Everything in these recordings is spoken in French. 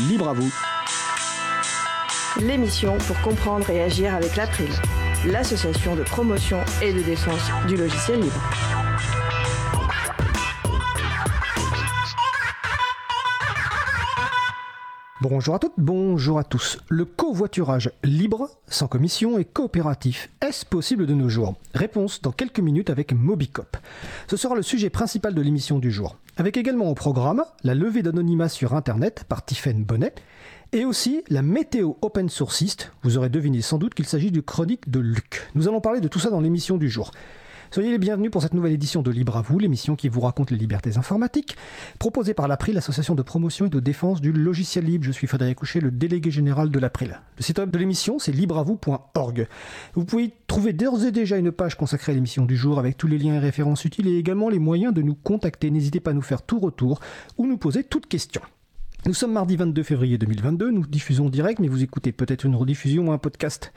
Libre à vous. L'émission pour comprendre et agir avec l'April, l'association de promotion et de défense du logiciel libre. Bonjour à toutes, bonjour à tous. Le covoiturage libre, sans commission et coopératif, est-ce possible de nos jours? Réponse dans quelques minutes avec Mobicop. Ce sera le sujet principal de l'émission du jour. Avec également au programme la levée d'anonymat sur Internet par Tiffaine Bonnet et aussi la météo open sourciste. Vous aurez deviné sans doute qu'il s'agit du chronique de Luc. Nous allons parler de tout ça dans l'émission du jour. Soyez les bienvenus pour cette nouvelle édition de Libre à vous, l'émission qui vous raconte les libertés informatiques, proposée par l'April, l'association de promotion et de défense du logiciel libre. Je suis Frédéric Couchet, le délégué général de l'April. Le site web de l'émission, c'est libreavou.org. Vous pouvez trouver d'ores et déjà une page consacrée à l'émission du jour avec tous les liens et références utiles et également les moyens de nous contacter. N'hésitez pas à nous faire tout retour ou nous poser toutes questions. Nous sommes mardi 22 février 2022, nous diffusons direct, mais vous écoutez peut-être une rediffusion ou un podcast.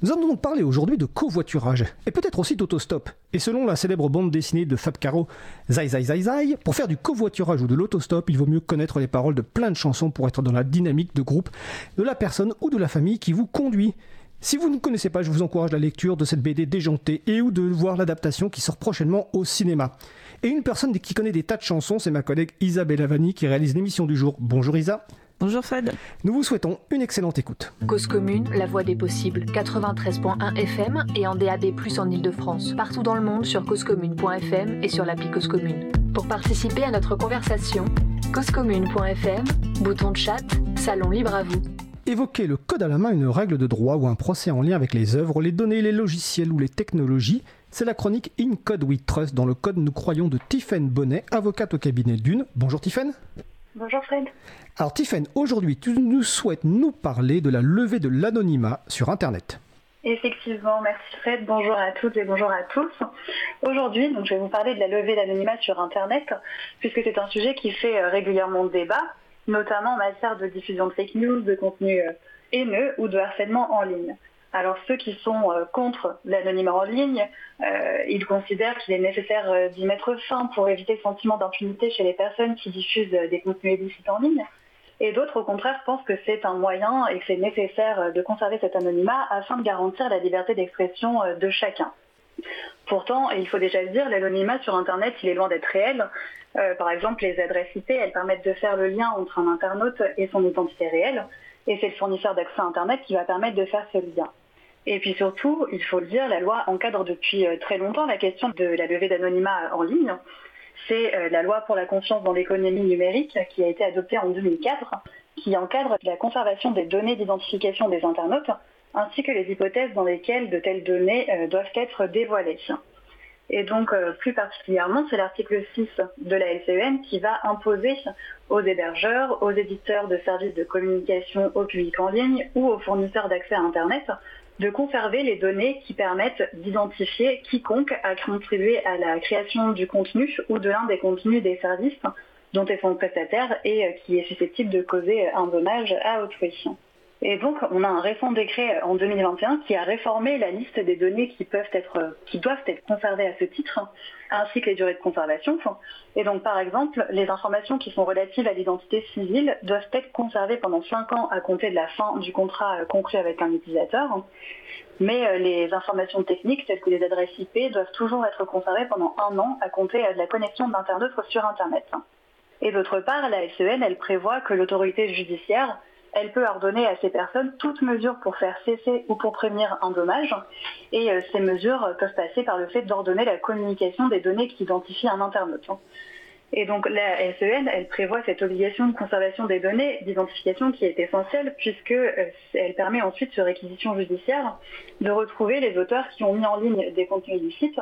Nous allons donc parler aujourd'hui de covoiturage, et peut-être aussi d'autostop. Et selon la célèbre bande dessinée de Fab Caro, Zai Zai Zai Zai, pour faire du covoiturage ou de l'autostop, il vaut mieux connaître les paroles de plein de chansons pour être dans la dynamique de groupe de la personne ou de la famille qui vous conduit. Si vous ne connaissez pas, je vous encourage la lecture de cette BD déjantée et ou de voir l'adaptation qui sort prochainement au cinéma. Et une personne qui connaît des tas de chansons, c'est ma collègue Isabelle Avani qui réalise l'émission du jour. Bonjour Isa. Bonjour Fred. Nous vous souhaitons une excellente écoute. Cause commune, la voix des possibles, 93.1 FM et en DAB+, en Ile-de-France. Partout dans le monde sur causecommune.fm et sur l'appli Cause Commune. Pour participer à notre conversation, causecommune.fm, bouton de chat, salon libre à vous. Évoquer le code à la main, une règle de droit ou un procès en lien avec les œuvres, les données, les logiciels ou les technologies, c'est la chronique In Code We Trust dans le code Nous Croyons de Tiffaine Bonnet, avocate au cabinet d'une. Bonjour Tiffaine. Bonjour Fred. Alors Tiffaine, aujourd'hui tu nous souhaites nous parler de la levée de l'anonymat sur Internet. Effectivement, merci Fred, bonjour à toutes et bonjour à tous. Aujourd'hui, donc, je vais vous parler de la levée d'anonymat sur Internet, puisque c'est un sujet qui fait euh, régulièrement débat, notamment en matière de diffusion de fake news, de contenu euh, haineux ou de harcèlement en ligne. Alors ceux qui sont euh, contre l'anonymat en ligne, euh, ils considèrent qu'il est nécessaire euh, d'y mettre fin pour éviter le sentiment d'impunité chez les personnes qui diffusent des contenus illicites en ligne. Et d'autres, au contraire, pensent que c'est un moyen et que c'est nécessaire de conserver cet anonymat afin de garantir la liberté d'expression de chacun. Pourtant, il faut déjà le dire, l'anonymat sur Internet, il est loin d'être réel. par exemple, les adresses IP, elles permettent de faire le lien entre un internaute et son identité réelle. Et c'est le fournisseur d'accès à Internet qui va permettre de faire ce lien. Et puis surtout, il faut le dire, la loi encadre depuis euh, très longtemps la question de la levée d'anonymat en ligne. C'est euh, la loi pour la confiance dans l'économie numérique qui a été adoptée en 2004, qui encadre la conservation des données d'identification des internautes, ainsi que les hypothèses dans lesquelles de telles données euh, doivent être dévoilées. Et donc, plus particulièrement, c'est l'article 6 de la LCEN qui va imposer aux hébergeurs, aux éditeurs de services de communication au public en ligne ou aux fournisseurs d'accès à Internet de conserver les données qui permettent d'identifier quiconque a contribué à la création du contenu ou de l'un des contenus des services dont elles sont prestataires et euh, qui est susceptible de causer un dommage à autrui. Et donc, on a un récent décret en 2021 qui a réformé la liste des données qui, peuvent être, qui doivent être conservées à ce titre, ainsi que les durées de conservation. Et donc, par exemple, les informations qui sont relatives à l'identité civile doivent être conservées pendant 5 ans à compter de la fin du contrat conclu avec un utilisateur. Mais euh, les informations techniques, telles que les adresses IP, doivent toujours être conservées pendant un an à compter de la connexion d'internet sur Internet. Et d'autre part, la SEN, elle prévoit que l'autorité judiciaire elle peut ordonner à ces personnes toute mesure pour faire cesser ou pour prévenir un dommage. Et euh, ces mesures peuvent passer par le fait d'ordonner la communication des données qui identifient un internaute. Et donc la SEN, elle prévoit cette obligation de conservation des données d'identification qui est essentielle puisque euh, elle permet ensuite sur réquisition judiciaire de retrouver les auteurs qui ont mis en ligne des contenus illicites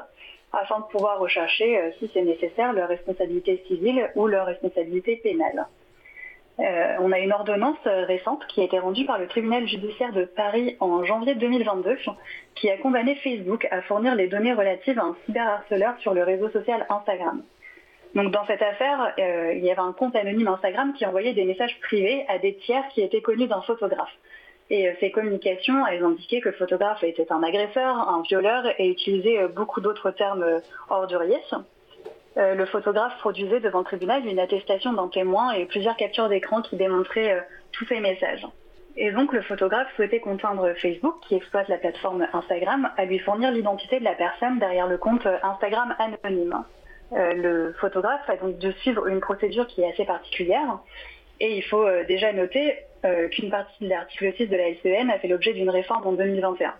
afin de pouvoir rechercher, euh, si c'est nécessaire, leur responsabilité civile ou leur responsabilité pénale. Euh, on a une ordonnance euh, récente qui a été rendue par le tribunal judiciaire de Paris en janvier 2022 qui a condamné Facebook à fournir les données relatives à un cyberharceleur sur le réseau social Instagram. Donc dans cette affaire, euh, il y avait un compte anonyme Instagram qui envoyait des messages privés à des tiers qui étaient connus d'un photographe. Et ces communications, elles indiquaient que le photographe était un agresseur, un violeur et utilisait beaucoup d'autres termes orduriers. Euh, le photographe produisait devant le tribunal une attestation d'un témoin et plusieurs captures d'écran qui démontraient euh, tous ces messages. Et donc le photographe souhaitait contraindre Facebook, qui exploite la plateforme Instagram, à lui fournir l'identité de la personne derrière le compte Instagram anonyme. le photographe a donc de suivre une procédure qui est assez particulière. Et il faut déjà noter qu'une partie de l'article 6 de la LCN a fait l'objet d'une réforme en 2021.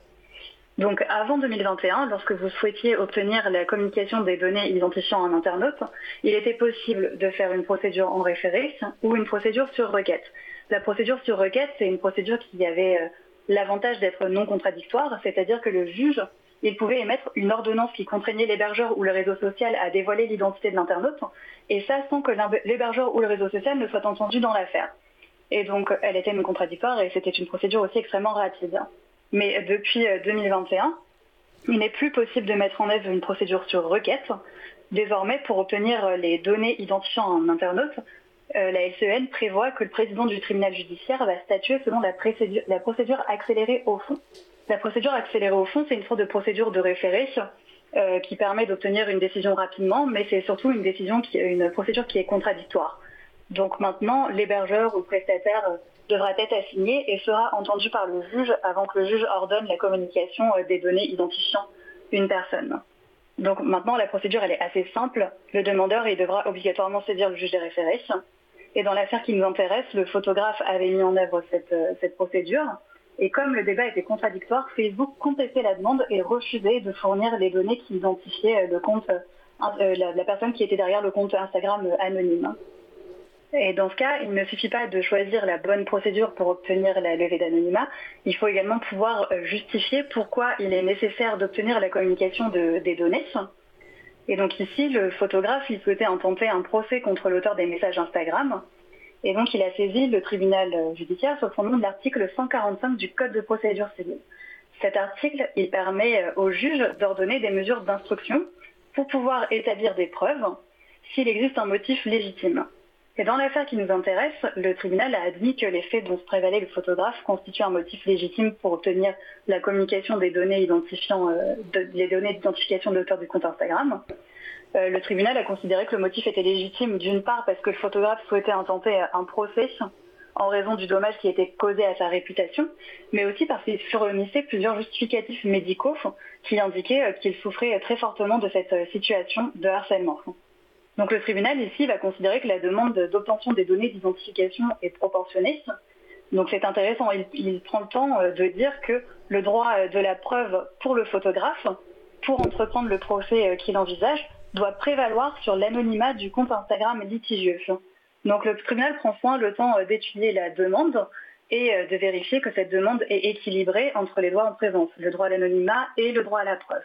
Donc avant 2021, lorsque vous souhaitiez obtenir la communication des données identifiant un internaute, il était possible de faire une procédure en référé ou une procédure sur requête. La procédure sur requête, c'est une procédure qui avait euh, l'avantage d'être non contradictoire, c'est-à-dire que le juge, il pouvait émettre une ordonnance qui contraignait l'hébergeur ou le réseau social à dévoiler l'identité de l'internaute, et ça sans que l'hébergeur ou le réseau social ne soit entendu dans l'affaire. Et donc, elle était non contradictoire et c'était une procédure aussi extrêmement rapide. Mais depuis 2021, euh, il n'est plus possible de mettre en œuvre une procédure sur requête. Désormais, pour obtenir euh, les données identifiant un internaute, euh, la LCN prévoit que le président du tribunal judiciaire va statuer selon la, procédure, accélérée au fond. La procédure accélérée au fond, c'est une sorte de procédure de référé qui permet d'obtenir une décision rapidement, mais c'est surtout une décision une procédure qui est contradictoire. Donc maintenant, l'hébergeur ou prestataire devra être assigné et sera entendu par le juge avant que le juge ordonne la communication euh, des données identifiant une personne. Donc maintenant, la procédure, elle est assez simple. Le demandeur, il devra obligatoirement saisir le juge des référés. Et dans l'affaire qui nous intéresse, le photographe avait mis en œuvre cette, euh, procédure. Et comme le débat était contradictoire, Facebook contestait la demande et refusait de fournir les données qui identifiaient euh, le compte, la personne qui était derrière le compte Instagram anonyme. Et dans ce cas, il ne suffit pas de choisir la bonne procédure pour obtenir la levée d'anonymat, il faut également pouvoir euh, justifier pourquoi il est nécessaire d'obtenir la communication des données. Et donc ici, le photographe, il souhaitait intenter un procès contre l'auteur des messages Instagram. Et donc il a saisi le tribunal euh, judiciaire sur fondement de l'article 145 du Code de procédure civile. Cet article, il permet euh, au juge d'ordonner des mesures d'instruction pour pouvoir établir des preuves s'il existe un motif légitime. Et dans l'affaire qui nous intéresse, le tribunal a admis que les faits dont se prévalait le photographe constituent un motif légitime pour obtenir la communication des données identifiant euh, les données d'identification de l'auteur du compte Instagram. Euh, le tribunal a considéré que le motif était légitime d'une part parce que le photographe souhaitait intenter un procès en raison du dommage qui était causé à sa réputation, mais aussi parce qu'il fournissait plusieurs justificatifs médicaux qui indiquaient euh, qu'il souffrait très fortement de cette situation de harcèlement. Donc le tribunal ici va considérer que la demande d'obtention des données d'identification est proportionnée. Donc c'est intéressant, il, prend le temps euh, de dire que le droit euh, de la preuve pour le photographe, pour entreprendre le procès euh, qu'il envisage, doit prévaloir sur l'anonymat du compte Instagram litigieux. Donc le tribunal prend soin le temps d'étudier la demande et de vérifier que cette demande est équilibrée entre les droits en présence, le droit à l'anonymat et le droit à la preuve.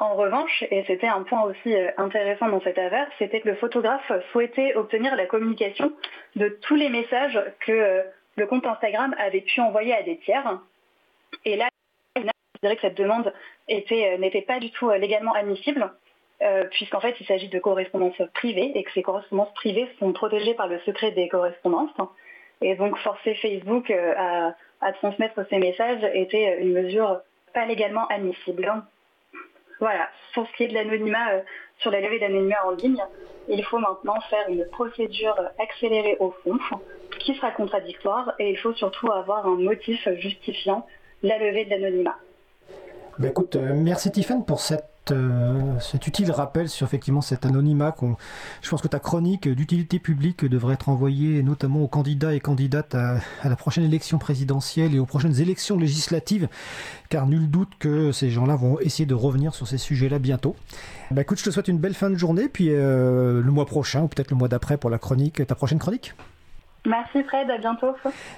En revanche, et c'était un point aussi euh, intéressant dans cette affaire, c'était que le photographe souhaitait obtenir la communication de tous les messages que euh, le compte Instagram avait pu envoyer à des tiers. Et là, il dirait que cette demande euh, n'était pas du tout légalement admissible, puisqu'en fait il s'agit de correspondances privées et que ces correspondances privées sont protégées par le secret des correspondances. Et donc forcer Facebook à transmettre ces messages était une mesure pas légalement admissible. Voilà, pour ce qui est de l'anonymat euh, sur la levée d'anonymat en ligne, il faut maintenant faire une procédure accélérée au fond qui sera contradictoire et il faut surtout avoir un motif justifiant la levée de l'anonymat. Ben écoute, euh, merci Tiffany pour cette euh, cet utile rappel sur effectivement cet anonymat. je pense que ta chronique d'utilité publique devrait être envoyée notamment aux candidats et candidates à, la prochaine élection présidentielle et aux prochaines élections législatives, car nul doute que ces gens-là vont essayer de revenir sur ces sujets-là bientôt. Bah écoute, je te souhaite une belle fin de journée, puis euh, le mois prochain ou peut-être le mois d'après pour la chronique, ta prochaine chronique. Merci Fred, à bientôt.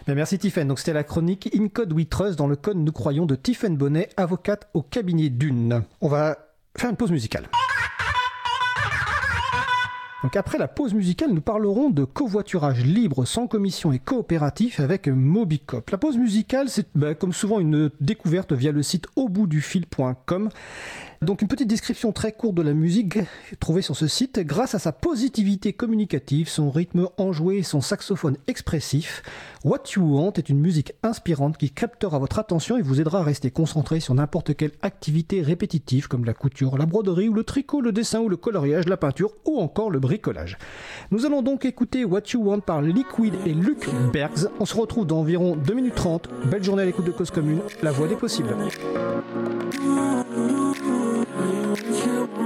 Ben, merci Tiffen. Donc c'était la chronique In Code We Trust dans le code nous croyons de Tiffen Bonnet, avocate au cabinet d'une. On va faire une pause musicale. Donc après la pause musicale, nous parlerons de covoiturage libre, sans commission et coopératif avec Mobicop. La pause musicale, c'est bah, comme souvent une découverte via le site auboutdufil.com. Donc une petite description très courte de la musique trouvée sur ce site. Grâce à sa positivité communicative, son rythme enjoué et son saxophone expressif, What You Want est une musique inspirante qui captera votre attention et vous aidera à rester concentré sur n'importe quelle activité répétitive comme la couture, la broderie ou le tricot, le dessin ou le coloriage, la peinture ou encore le bricolage. Nous allons donc écouter What You Want par Liquid et Luc Bergs. On se retrouve dans environ 2 minutes 30. Belle journée à l'écoute de Cause Commune, la voix des possibles.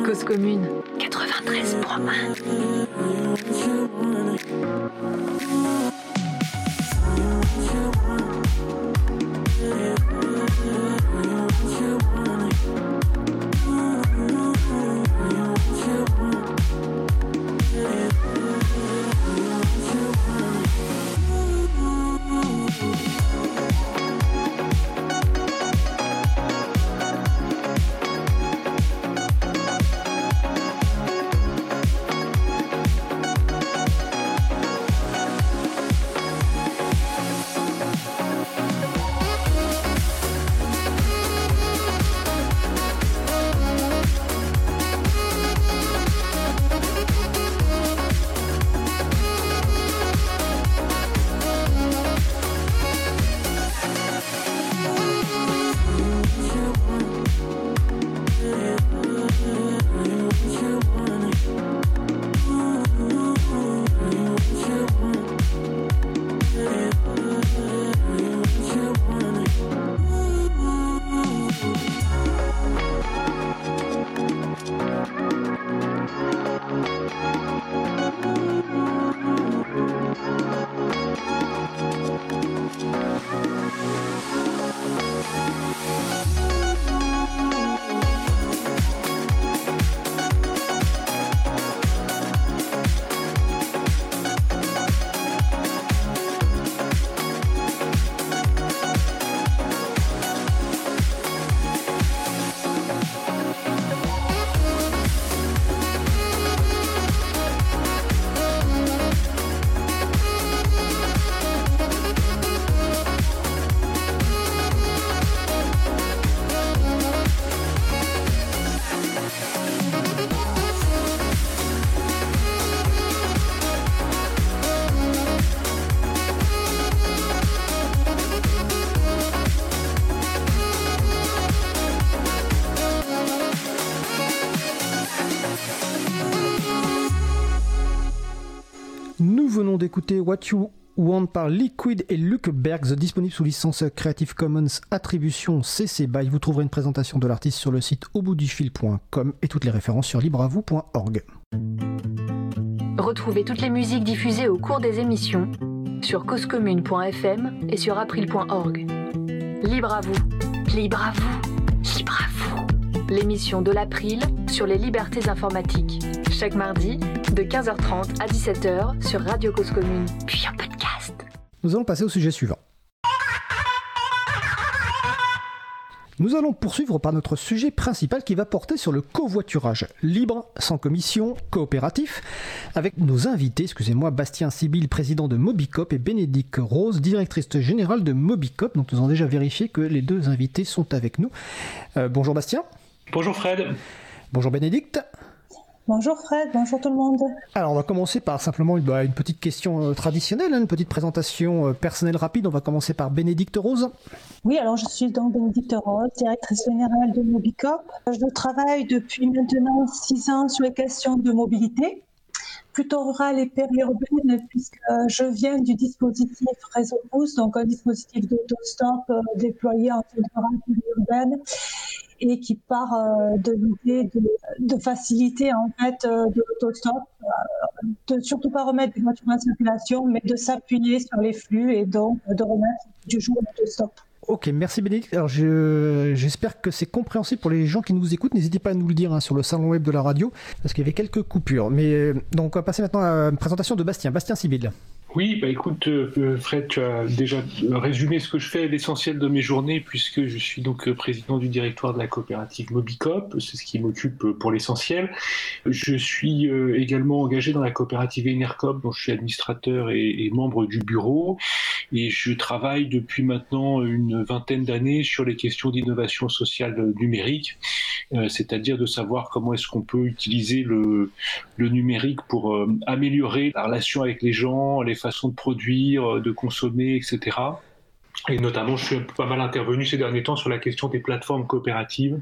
Cause commune. 93.1 d'écouter What You Want par Liquid et Luke Bergs, disponible sous licence Creative Commons Attribution CC BY. Vous trouverez une présentation de l'artiste sur le site auboutdufil.com et toutes les références sur libreavou.org. Retrouvez toutes les musiques diffusées au cours des émissions sur causecommune.fm et sur april.org. Libre à vous, libre à vous. L'émission de l'April sur les libertés informatiques. Chaque mardi, de 15h30 à 17h sur Radio Cause Commune, puis en podcast. Nous allons passer au sujet suivant. Nous allons poursuivre par notre sujet principal qui va porter sur le covoiturage libre, sans commission, coopératif, avec nos invités, excusez-moi, Bastien Sibyl, président de Mobicop, et Bénédicte Rose, directrice générale de Mobicop. Donc nous avons déjà vérifié que les deux invités sont avec nous. Euh, bonjour Bastien. Bonjour Fred. Bonjour Bénédicte. Bonjour Fred, bonjour tout le monde. Alors on va commencer par simplement une, bah, une petite question euh, traditionnelle, hein, une petite présentation euh, personnelle rapide. On va commencer par Bénédicte Rose. Oui, alors je suis donc Bénédicte Rose, directrice générale de Mobicop. Je travaille depuis maintenant six ans sur les questions de mobilité, plutôt rurale et périurbaine, puisque je viens du dispositif Réseau Boost, donc un dispositif d'autostop euh, déployé en zone rurale et périurbaine et qui part euh, de l'idée de, faciliter en fait euh, de l'autostop, euh, surtout pas remettre des voitures en circulation, mais de s'appuyer sur les flux et donc de remettre du jour l'autostop. Ok, merci Bénédicte. Alors j'espère que c'est compréhensible pour les gens qui nous écoutent. N'hésitez pas à nous le dire hein, sur le salon web de la radio, parce qu'il y avait quelques coupures. Mais donc on va passer maintenant à une présentation de Bastien. Bastien Sibyl. Oui, bah écoute, euh, Fred, tu as déjà résumé ce que je fais, l'essentiel de mes journées, puisque je suis donc président du directoire de la coopérative Mobicop, c'est ce qui m'occupe pour l'essentiel. Je suis également engagé dans la coopérative Enercop, dont je suis administrateur et, et membre du bureau, et je travaille depuis maintenant une vingtaine d'années sur les questions d'innovation sociale numérique, c'est-à-dire de savoir comment est-ce qu'on peut utiliser le, le numérique pour améliorer la relation avec les gens, les façons de produire, de consommer, etc. Et notamment, je suis pas mal intervenu ces derniers temps sur la question des plateformes coopératives,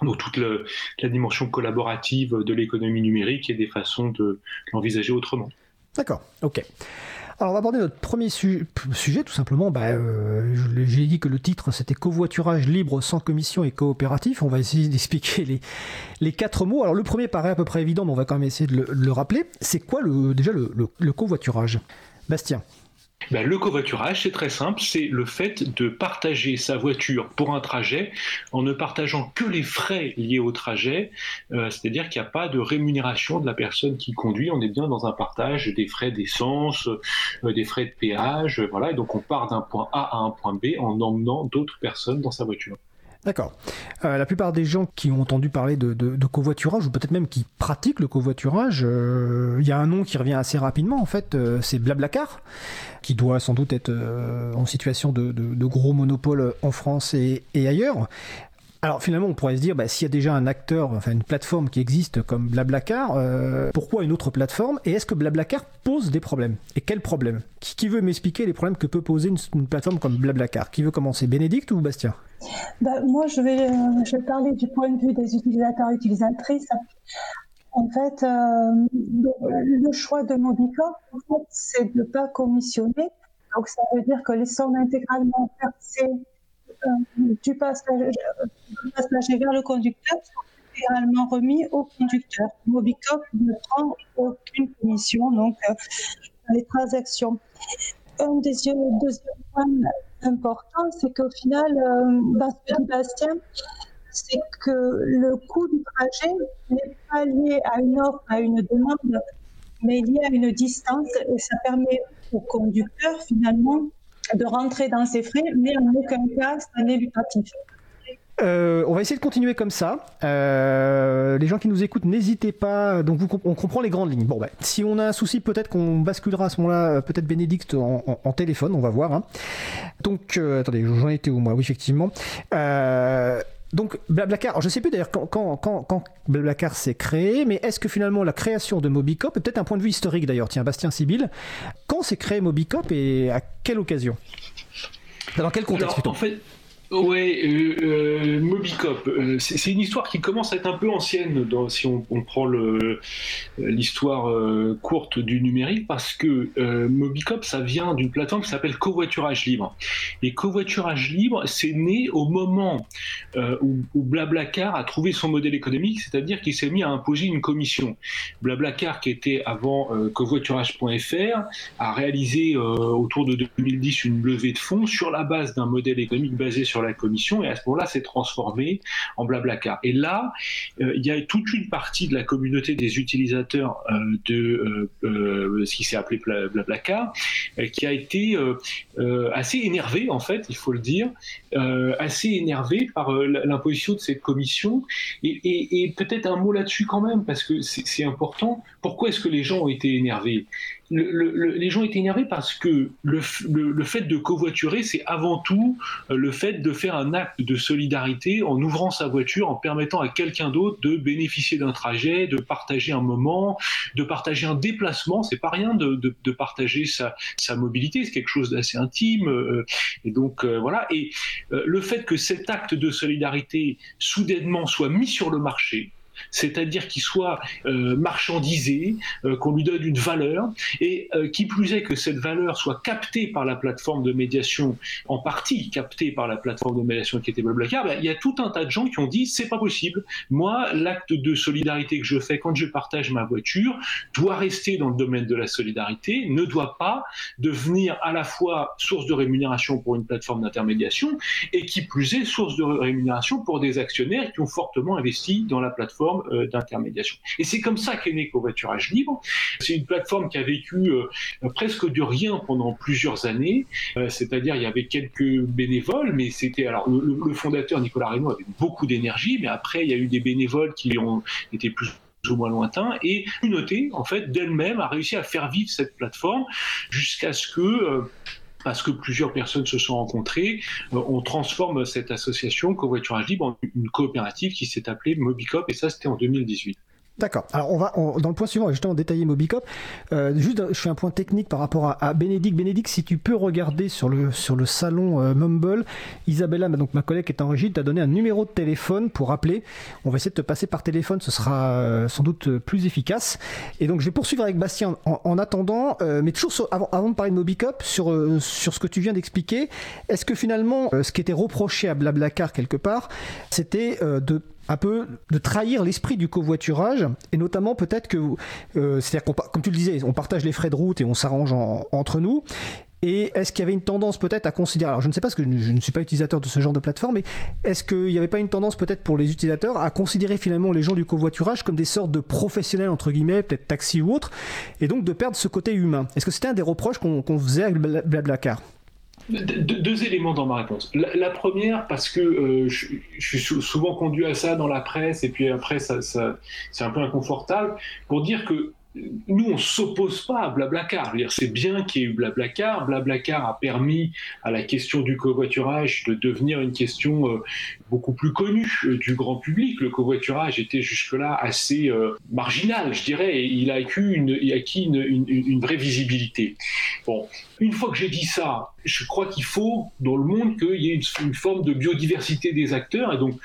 donc toute la dimension collaborative de l'économie numérique et des façons de l'envisager autrement. D'accord, ok. Alors on va aborder notre premier sujet, tout simplement. Bah, euh, J'ai dit que le titre c'était covoiturage libre, sans commission et coopératif. On va essayer d'expliquer les, quatre mots. Alors le premier paraît à peu près évident, mais on va quand même essayer de le, rappeler. C'est quoi déjà le covoiturage? Bastien ben, le covoiturage, c'est très simple, c'est le fait de partager sa voiture pour un trajet en ne partageant que les frais liés au trajet, euh, c'est-à-dire qu'il n'y a pas de rémunération de la personne qui conduit, on est bien dans un partage des frais d'essence, euh, des frais de péage, voilà, et donc on part d'un point A à un point B en emmenant d'autres personnes dans sa voiture. D'accord. Euh, la plupart des gens qui ont entendu parler de, covoiturage, ou peut-être même qui pratiquent le covoiturage, euh, il y a un nom qui revient assez rapidement, en fait, euh, c'est Blablacar, qui doit sans doute être en situation de, gros monopole en France et, ailleurs. Alors finalement, on pourrait se dire, bah, s'il y a déjà un acteur, enfin une plateforme qui existe comme Blablacar, pourquoi une autre plateforme Et est-ce que Blablacar pose des problèmes Et quels problèmes? Qui, veut m'expliquer les problèmes que peut poser une, plateforme comme Blablacar? Qui veut commencer? Bénédicte ou Bastien? Bah, moi, je vais, euh, je vais parler du point de vue des utilisateurs et utilisatrices. En fait, euh, le choix de fait, c'est de ne pas commissionner. Donc, ça veut dire que les sommes intégralement versées euh, du passager, vers le conducteur sont intégralement remis au conducteur. Mobicop ne prend aucune commission donc les transactions. Un des deuxième point important, c'est qu'au final, euh, Bastien, c'est que le coût du trajet n'est pas lié à une offre, à une demande, mais lié à une distance et ça permet au conducteur finalement de rentrer dans ses frais, mais en aucun cas, ça n'est lucratif. Euh, on va essayer de continuer comme ça. Euh, les gens qui nous écoutent, n'hésitez pas. Donc, on comprend les grandes lignes. Bon, bah, si on a un souci, peut-être qu'on basculera à ce moment-là, euh, peut-être Bénédicte en, téléphone, on va voir. Hein. Donc, attendez, j'en étais où moi? Oui, effectivement. Donc, Blablacar, je ne sais plus d'ailleurs quand, quand, quand, Blablacar s'est créé, mais est-ce que finalement la création de Mobicop, peut-être un point de vue historique d'ailleurs, tiens, Bastien Sibyl, quand s'est créé Mobicop et à quelle occasion? Dans quel contexte plutôt Ouais, euh, euh, Mobicop, euh, c'est une histoire qui commence à être un peu ancienne si on, prend l'histoire courte du numérique, parce que Mobicop, ça vient d'une plateforme qui s'appelle Covoiturage Libre. Et Covoiturage Libre, c'est né au moment où, où, Blablacar a trouvé son modèle économique, c'est-à-dire qu'il s'est mis à imposer une commission. Blablacar, qui était avant covoiturage.fr, a réalisé autour de 2010 une levée de fonds sur la base d'un modèle économique basé sur la commission et à ce moment-là, c'est transformé en Blablacar. Et là, euh, il y a toute une partie de la communauté des utilisateurs euh, de euh, ce qui s'est appelé Blablacar qui a été assez énervé, en fait, il faut le dire, assez énervé par l'imposition de cette commission. Et, et peut-être un mot là-dessus quand même, parce que c'est important. Pourquoi est-ce que les gens ont été énervés? Les gens étaient énervés parce que le, fait de covoiturer, c'est avant tout euh, le fait de faire un acte de solidarité en ouvrant sa voiture, en permettant à quelqu'un d'autre de bénéficier d'un trajet, de partager un moment, de partager un déplacement. C'est pas rien de, partager sa, mobilité, c'est quelque chose d'assez intime. Euh, et donc euh, voilà. Et le fait que cet acte de solidarité soudainement soit mis sur le marché, c'est-à-dire qu'il soit euh, marchandisé, euh, qu'on lui donne une valeur, et euh, qui plus est que cette valeur soit captée par la plateforme de médiation, en partie captée par la plateforme de médiation qui était Blablacar, ben, il y a tout un tas de gens qui ont dit c'est pas possible. Moi, l'acte de solidarité que je fais quand je partage ma voiture doit rester dans le domaine de la solidarité, ne doit pas devenir à la fois source de rémunération pour une plateforme d'intermédiation et qui plus est source de rémunération pour des actionnaires qui ont fortement investi dans la plateforme plateforme d'intermédiation. Et c'est comme ça qu'est né Covoiturage Libre. C'est une plateforme qui a vécu presque de rien pendant plusieurs années, c'est-à-dire il y avait quelques bénévoles, mais c'était alors le, fondateur Nicolas Reynaud avait beaucoup d'énergie, mais après il y a eu des bénévoles qui ont été plus ou moins lointains, et communauté, en fait, d'elle-même a réussi à faire vivre cette plateforme jusqu'à ce que euh, parce que plusieurs personnes se sont rencontrées, euh, on transforme cette association Covoiturage Libre en une coopérative qui s'est appelée Mobicop, et ça c'était en 2018. D'accord. Alors on va dans le point suivant, justement détailler Mobicop. Euh, juste, je fais un point technique par rapport à, à Bénédicte. Bénédicte, si tu peux regarder sur le sur le salon euh, Mumble, Isabella, donc ma collègue qui est en régie, t'a donné un numéro de téléphone pour appeler. On va essayer de te passer par téléphone, ce sera euh, sans doute plus efficace. Et donc je vais poursuivre avec Bastien en, attendant, mais toujours avant, avant de parler de Mobicop, sur sur ce que tu viens d'expliquer, est-ce que finalement ce qui était reproché à Blablacar quelque part, c'était de un peu de trahir l'esprit du covoiturage et notamment peut-être que euh, c'est-à-dire comme tu le disais on partage les frais de route et on s'arrange entre nous et est-ce qu'il y avait une tendance peut-être à considérer, alors je ne sais pas parce que je ne suis pas utilisateur de ce genre de plateforme, mais est-ce qu'il n'y avait pas une tendance peut-être pour les utilisateurs à considérer finalement les gens du covoiturage comme des sortes de professionnels entre guillemets, peut-être taxi ou autre, et donc de perdre ce côté humain? Est-ce que c'était un des reproches qu'on faisait avec Blablacar? Deux, éléments dans ma réponse. La, première, parce que euh, je, suis souvent conduit à ça dans la presse, et puis après, ça, c'est un peu inconfortable, pour dire que nous, on s'oppose pas à Blablacar. C'est bien qu'il y ait eu Blablacar. Blablacar a permis à la question du covoiturage de devenir une question euh, beaucoup plus connue euh, du grand public. Le covoiturage était jusque-là assez euh, marginal, je dirais, il a acquis, une, vraie visibilité. Bon, une fois que j'ai dit ça, je crois qu'il faut, dans le monde, qu'il y ait une, forme de biodiversité des acteurs, et donc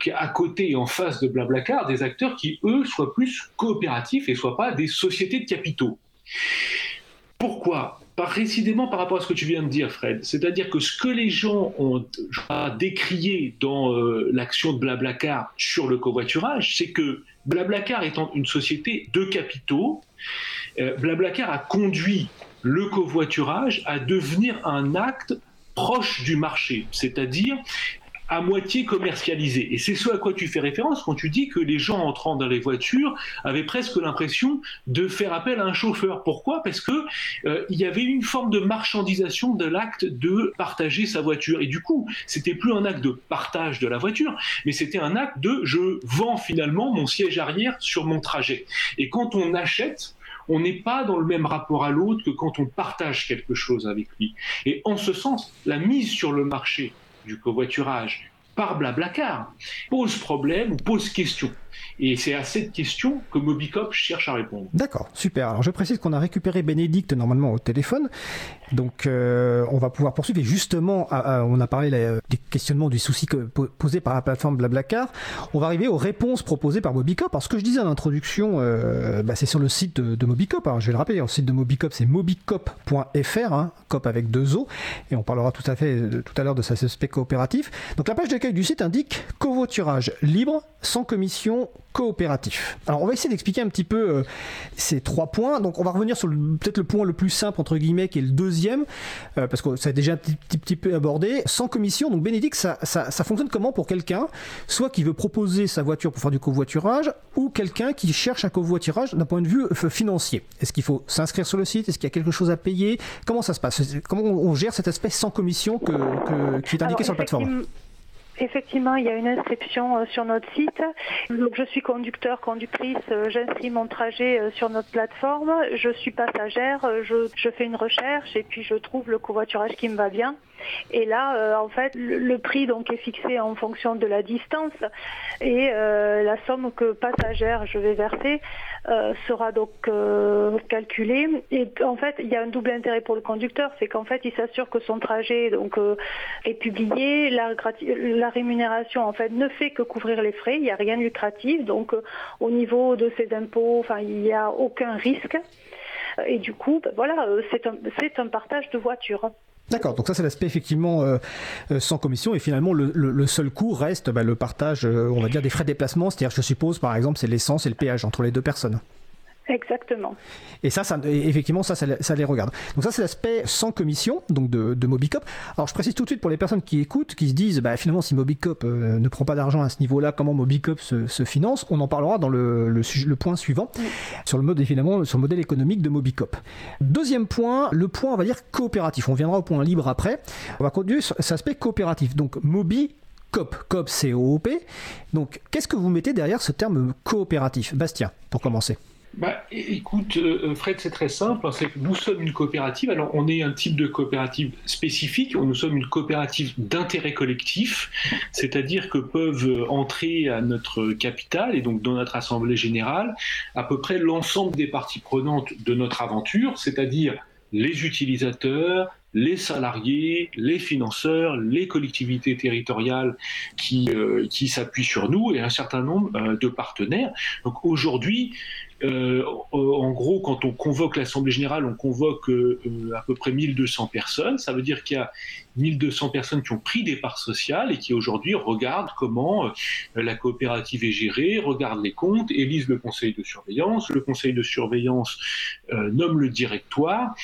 qu'à côté et en face de Blablacar, des acteurs qui, eux, soient plus coopératifs et soient pas des société de capitaux. Pourquoi? Précisément par rapport à ce que tu viens de dire, Fred. C'est-à-dire que ce que les gens ont décrié dans euh, l'action de Blablacar sur le covoiturage, c'est que Blablacar étant une société de capitaux, euh, Blablacar a conduit le covoiturage à devenir un acte proche du marché, c'est-à-dire à moitié commercialisé. Et c'est ce à quoi tu fais référence quand tu dis que les gens entrant dans les voitures avaient presque l'impression de faire appel à un chauffeur. Pourquoi? Parce que euh, il y avait une forme de marchandisation de l'acte de partager sa voiture. Et du coup, c'était plus un acte de partage de la voiture, mais c'était un acte de je vends finalement mon siège arrière sur mon trajet. Et quand on achète, on n'est pas dans le même rapport à l'autre que quand on partage quelque chose avec lui. Et en ce sens, la mise sur le marché du covoiturage par Blablacar pose problème ou pose question. Et c'est à cette question que Mobicop cherche à répondre. D'accord, super. Alors je précise qu'on a récupéré Bénédicte normalement au téléphone. Donc euh, on va pouvoir poursuivre. Et justement, on a parlé des questionnements du souci que, posé par la plateforme Blablacar. On va arriver aux réponses proposées par Mobicop. Alors ce que je disais en introduction, euh, bah, c'est sur le site de, Mobicop. Alors je vais le rappeler, le site de Mobicop c'est mobicop.fr, hein, cop avec deux O. Et on parlera tout à fait tout à l'heure de cet aspect coopératif. Donc la page d'accueil du site indique covoiturage libre, sans commission, coopératif. Alors on va essayer d'expliquer un petit peu euh, ces trois points. Donc on va revenir sur peut-être le point le plus simple entre guillemets qui est le deuxième, euh, parce que ça a déjà un petit, petit, peu abordé. Sans commission, donc Bénédicte, ça, fonctionne comment pour quelqu'un, soit qui veut proposer sa voiture pour faire du covoiturage, ou quelqu'un qui cherche un covoiturage d'un point de vue euh, financier? Est-ce qu'il faut s'inscrire sur le site? Est-ce qu'il y a quelque chose à payer? Comment ça se passe? Comment on gère cette espèce sans commission qui est indiqué sur la plateforme? Effectivement, il y a une inscription euh, sur notre site. Donc, je suis conducteur, conductrice, euh, j'inscris mon trajet euh, sur notre plateforme. Je suis passagère, je, fais une recherche et puis je trouve le covoiturage qui me va bien. Et là, en fait, le, prix donc est fixé en fonction de la distance et la somme que passagère je vais verser sera donc calculée. Et en fait, il y a un double intérêt pour le conducteur, c'est qu'en fait, il s'assure que son trajet donc est publié, la rémunération en fait ne fait que couvrir les frais, il n'y a rien de lucratif, donc euh, au niveau de ces impôts, enfin il n'y a aucun risque. Et du coup, ben, voilà, euh, c'est un, partage de voitures. D'accord, donc ça c'est l'aspect effectivement euh, sans commission et finalement le, seul coût reste ben, le partage, on va dire, des frais de déplacement, c'est-à-dire je suppose par exemple c'est l'essence et le péage entre les deux personnes. Exactement. Et ça, ça effectivement, ça, ça, les regarde. Donc ça, c'est l'aspect sans commission, donc de, de, Mobicop. Alors je précise tout de suite pour les personnes qui écoutent, qui se disent, bah, finalement, si Mobicop euh, ne prend pas d'argent à ce niveau-là, comment Mobicop se, se, finance? On en parlera dans le, le, le point suivant, sur le mode évidemment, sur le modèle économique de Mobicop. Deuxième point, le point, on va dire coopératif. On viendra au point libre après. On va continuer sur cet aspect coopératif. Donc Mobi COP, COP, C-O-O-P. Donc, qu'est-ce que vous mettez derrière ce terme coopératif? Bastien, pour commencer bah, écoute, euh, Fred, c'est très simple. Hein, nous sommes une coopérative. Alors, on est un type de coopérative spécifique. Nous sommes une coopérative d'intérêt collectif, c'est-à-dire que peuvent entrer à notre capital et donc dans notre assemblée générale à peu près l'ensemble des parties prenantes de notre aventure, c'est-à-dire les utilisateurs, les salariés, les financeurs, les collectivités territoriales qui, euh, s'appuient sur nous et un certain nombre euh, de partenaires. Donc aujourd'hui, euh, en gros, quand on convoque l'Assemblée générale, on convoque euh, à peu près 1200 personnes. Ça veut dire qu'il y a 1200 personnes qui ont pris des parts sociales et qui aujourd'hui regardent comment euh, la coopérative est gérée, regardent les comptes, élisent le conseil de surveillance. Le conseil de surveillance nomme le directoire.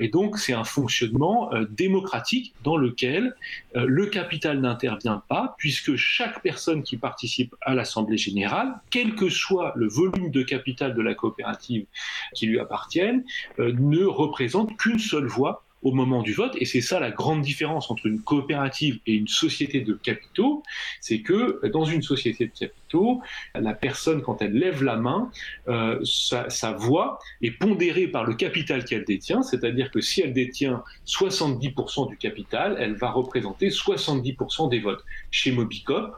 et donc, c'est un fonctionnement démocratique dans lequel le capital n'intervient pas, puisque chaque personne qui participe à l'Assemblée générale, quel que soit le volume de capital de la coopérative qui lui appartiennent euh, ne représente qu'une seule voix au moment du vote. Et c'est ça la grande différence entre une coopérative et une société de capitaux, c'est que dans une société de capitaux, la personne, quand elle lève la main, euh, sa, voix est pondérée par le capital qu'elle détient, c'est-à-dire que si elle détient 70% du capital, elle va représenter 70% des votes. Chez Mobicop,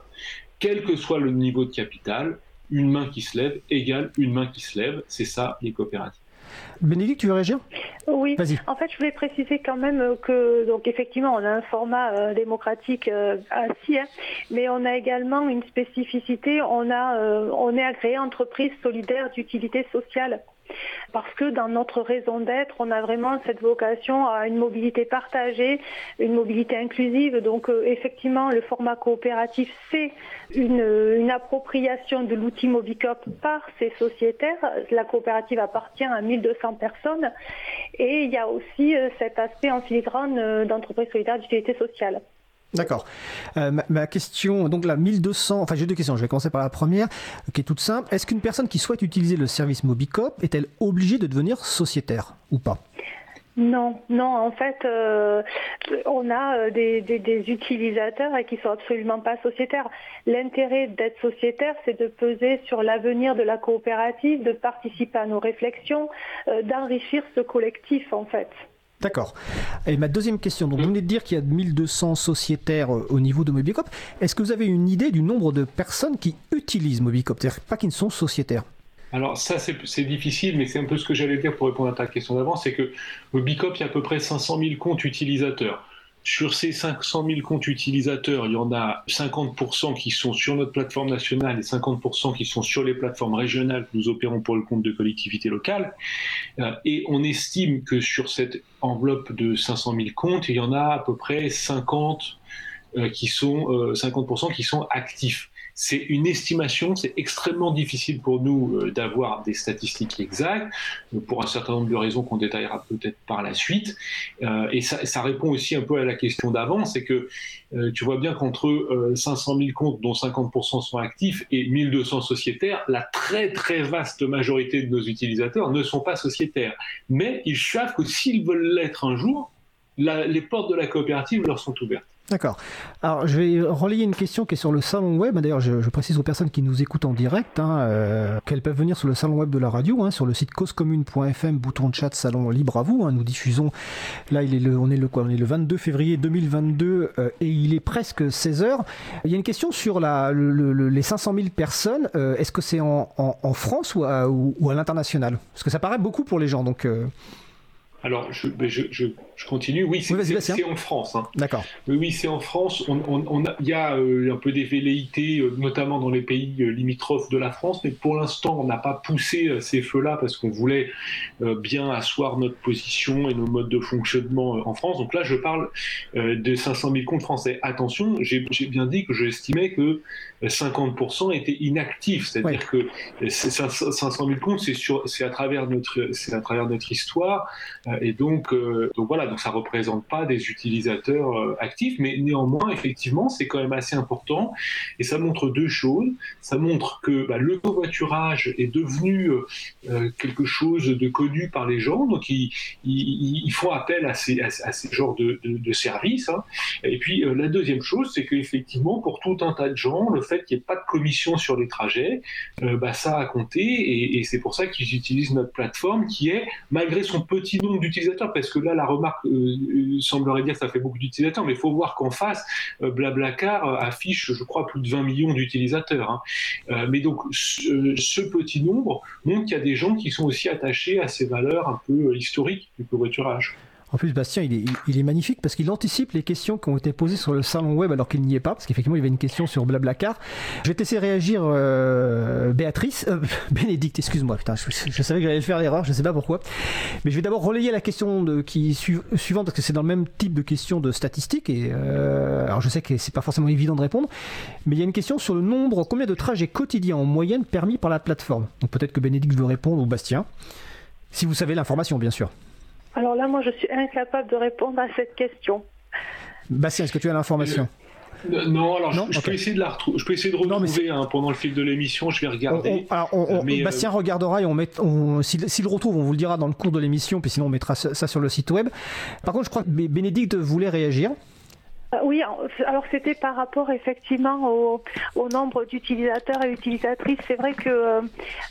quel que soit le niveau de capital, une main qui se lève égale une main qui se lève. C'est ça les coopératives. Bénédicte, tu veux réagir? Oui. En fait, je voulais préciser quand même que, donc effectivement, on a un format euh, démocratique euh, assis, hein, mais on a également une spécificité. On a, euh, on est agréé entreprise solidaire d'utilité sociale parce que dans notre raison d'être, on a vraiment cette vocation à une mobilité partagée, une mobilité inclusive. Donc euh, effectivement, le format coopératif, c'est une, appropriation de l'outil Mobicop par ces sociétaires. La coopérative appartient à 1200 personnes et il y a aussi euh, cet aspect en filigrane euh, d'entreprise solidaire d'utilité sociale. D'accord. Euh, ma, question, donc là, 1200, enfin j'ai deux questions, je vais commencer par la première, qui est toute simple. Est-ce qu'une personne qui souhaite utiliser le service Mobicop est-elle obligée de devenir sociétaire ou pas? Non, non, en fait, euh, on a euh, des, des, utilisateurs et qui sont absolument pas sociétaires. L'intérêt d'être sociétaire, c'est de peser sur l'avenir de la coopérative, de participer à nos réflexions, d'enrichir ce collectif, en fait. D'accord. Et ma deuxième question, donc vous venez de dire qu'il y a 1200 sociétaires euh, au niveau de Mobicop. Est-ce que vous avez une idée du nombre de personnes qui utilisent Mobicop, c'est-à-dire pas qui ne sont sociétaires alors ça c'est difficile, mais c'est un peu ce que j'allais dire pour répondre à ta question d'avant, c'est que Mobicop, il y a à peu près 500 000 comptes utilisateurs. Sur ces 500 000 comptes utilisateurs, il y en a 50% qui sont sur notre plateforme nationale et 50% qui sont sur les plateformes régionales que nous opérons pour le compte de collectivités locales. Euh, et on estime que sur cette enveloppe de 500 000 comptes, il y en a à peu près 50 euh, qui sont 50% euh, qui sont actifs. C'est une estimation, c'est extrêmement difficile pour nous euh, d'avoir des statistiques exactes, euh, pour un certain nombre de raisons qu'on détaillera peut-être par la suite. Euh, et ça, répond aussi un peu à la question d'avant, c'est que tu vois bien qu'entre 500 000 comptes dont 50% sont actifs et 1200 sociétaires, la très très vaste majorité de nos utilisateurs ne sont pas sociétaires. Mais ils savent que s'ils veulent l'être un jour, les portes de la coopérative leur sont ouvertes. D'accord. Alors, je vais relayer une question qui est sur le salon web. D'ailleurs, je, précise aux personnes qui nous écoutent en direct hein, euh, qu'elles peuvent venir sur le salon web de la radio, hein, sur le site causecommune.fm, bouton de chat, salon libre à vous. Hein. nous diffusons, là, il est le, on, est le, quoi, on est le 22 février 2022 euh, et il est presque 16h. Il y a une question sur la, les 500 000 personnes. Euh, est-ce que c'est en, France ou à, ou, à l'international? Parce que ça paraît beaucoup pour les gens. Donc, Alors, je, je, continue. Oui, c'est en France. Hein. D'accord. Oui, c'est en France. On, il y a euh, un peu des velléités, euh, notamment dans les pays euh, limitrophes de la France, mais pour l'instant, on n'a pas poussé ces feux-là parce qu'on voulait bien asseoir notre position et nos modes de fonctionnement en France. Donc là, je parle de 500 000 comptes français. Attention, j'ai bien dit que j'estimais que 50% étaient inactifs, c'est-à-dire que 500 000 comptes, c'est à travers notre, c'est à travers notre histoire, et donc, donc voilà, donc ça représente pas des utilisateurs actifs, mais néanmoins, effectivement, c'est quand même assez important. Et ça montre deux choses. Ça montre que bah, le covoiturage est devenu euh, euh, quelque chose de connu par les gens, donc ils, ils, font appel à ces, à, ces genres de, de, services. Hein. Et puis euh, la deuxième chose, c'est qu'effectivement, pour tout un tas de gens, le fait qu'il n'y ait pas de commission sur les trajets, bah, ça a compté, et, c'est pour ça qu'ils utilisent notre plateforme, qui est, malgré son petit nombre d'utilisateurs, parce que là, la remarque semblerait dire que ça fait beaucoup d'utilisateurs, mais il faut voir qu'en face, Blablacar euh, affiche, je crois, plus de 20 millions d'utilisateurs. Hein. Euh, mais donc, ce, petit nombre montre qu'il y a des gens qui sont aussi attachés à ces valeurs un peu euh, historiques du covoiturage. En plus, Bastien, il est, magnifique parce qu'il anticipe les questions qui ont été posées sur le salon web alors qu'il n'y est pas, parce qu'effectivement, il y avait une question sur Blablacar. Je vais te laisser réagir, euh, Béatrice, euh, Bénédicte, excuse-moi, putain, je, savais que j'allais faire l'erreur, je ne sais pas pourquoi. Mais je vais d'abord relayer la question qui suivante parce que c'est dans le même type de question de statistiques. Et, euh, alors, je sais que c'est pas forcément évident de répondre, mais il y a une question sur le nombre, combien de trajets quotidiens en moyenne permis par la plateforme. Donc peut-être que Bénédicte veut répondre ou Bastien, si vous savez l'information, bien sûr. Alors là, moi, je suis incapable de répondre à cette question. Bastien, est-ce que tu as l'information euh, non, alors je, peux essayer de la retrouver. Je peux essayer de retrouver hein, pendant le fil de l'émission. Je vais regarder. Euh, Bastien regardera et on met. S'il le retrouve, on vous le dira dans le cours de l'émission. Puis sinon, on mettra ça sur le site web. Par contre, je crois que Bénédicte voulait réagir. Euh, oui, alors c'était par rapport effectivement au, nombre d'utilisateurs et utilisatrices. C'est vrai que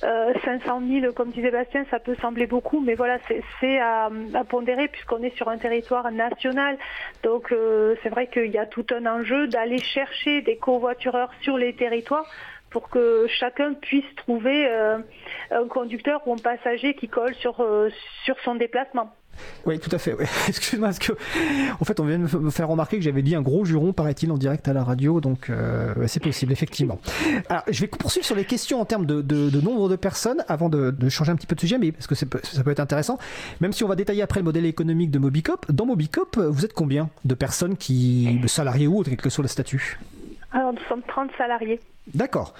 500 euh, 000, comme disait Bastien, ça peut sembler beaucoup, mais voilà, c'est à, pondérer puisqu'on est sur un territoire national. Donc euh, c'est vrai qu'il y a tout un enjeu d'aller chercher des covoitureurs sur les territoires pour que chacun puisse trouver un conducteur ou un passager qui colle sur, sur son déplacement. Oui, tout à fait. Excuse-moi, parce que en fait, on vient de me faire remarquer que j'avais dit un gros juron, paraît-il, en direct à la radio, donc euh, c'est possible, effectivement. Alors, je vais poursuivre sur les questions en termes de, nombre de personnes, avant de, changer un petit peu de sujet, mais parce que ça peut être intéressant. Même si on va détailler après le modèle économique de Mobicop, dans Mobicop, vous êtes combien de personnes qui, salariés ou autres, quel que soit le statut? Alors, nous sommes 30 salariés. D'accord.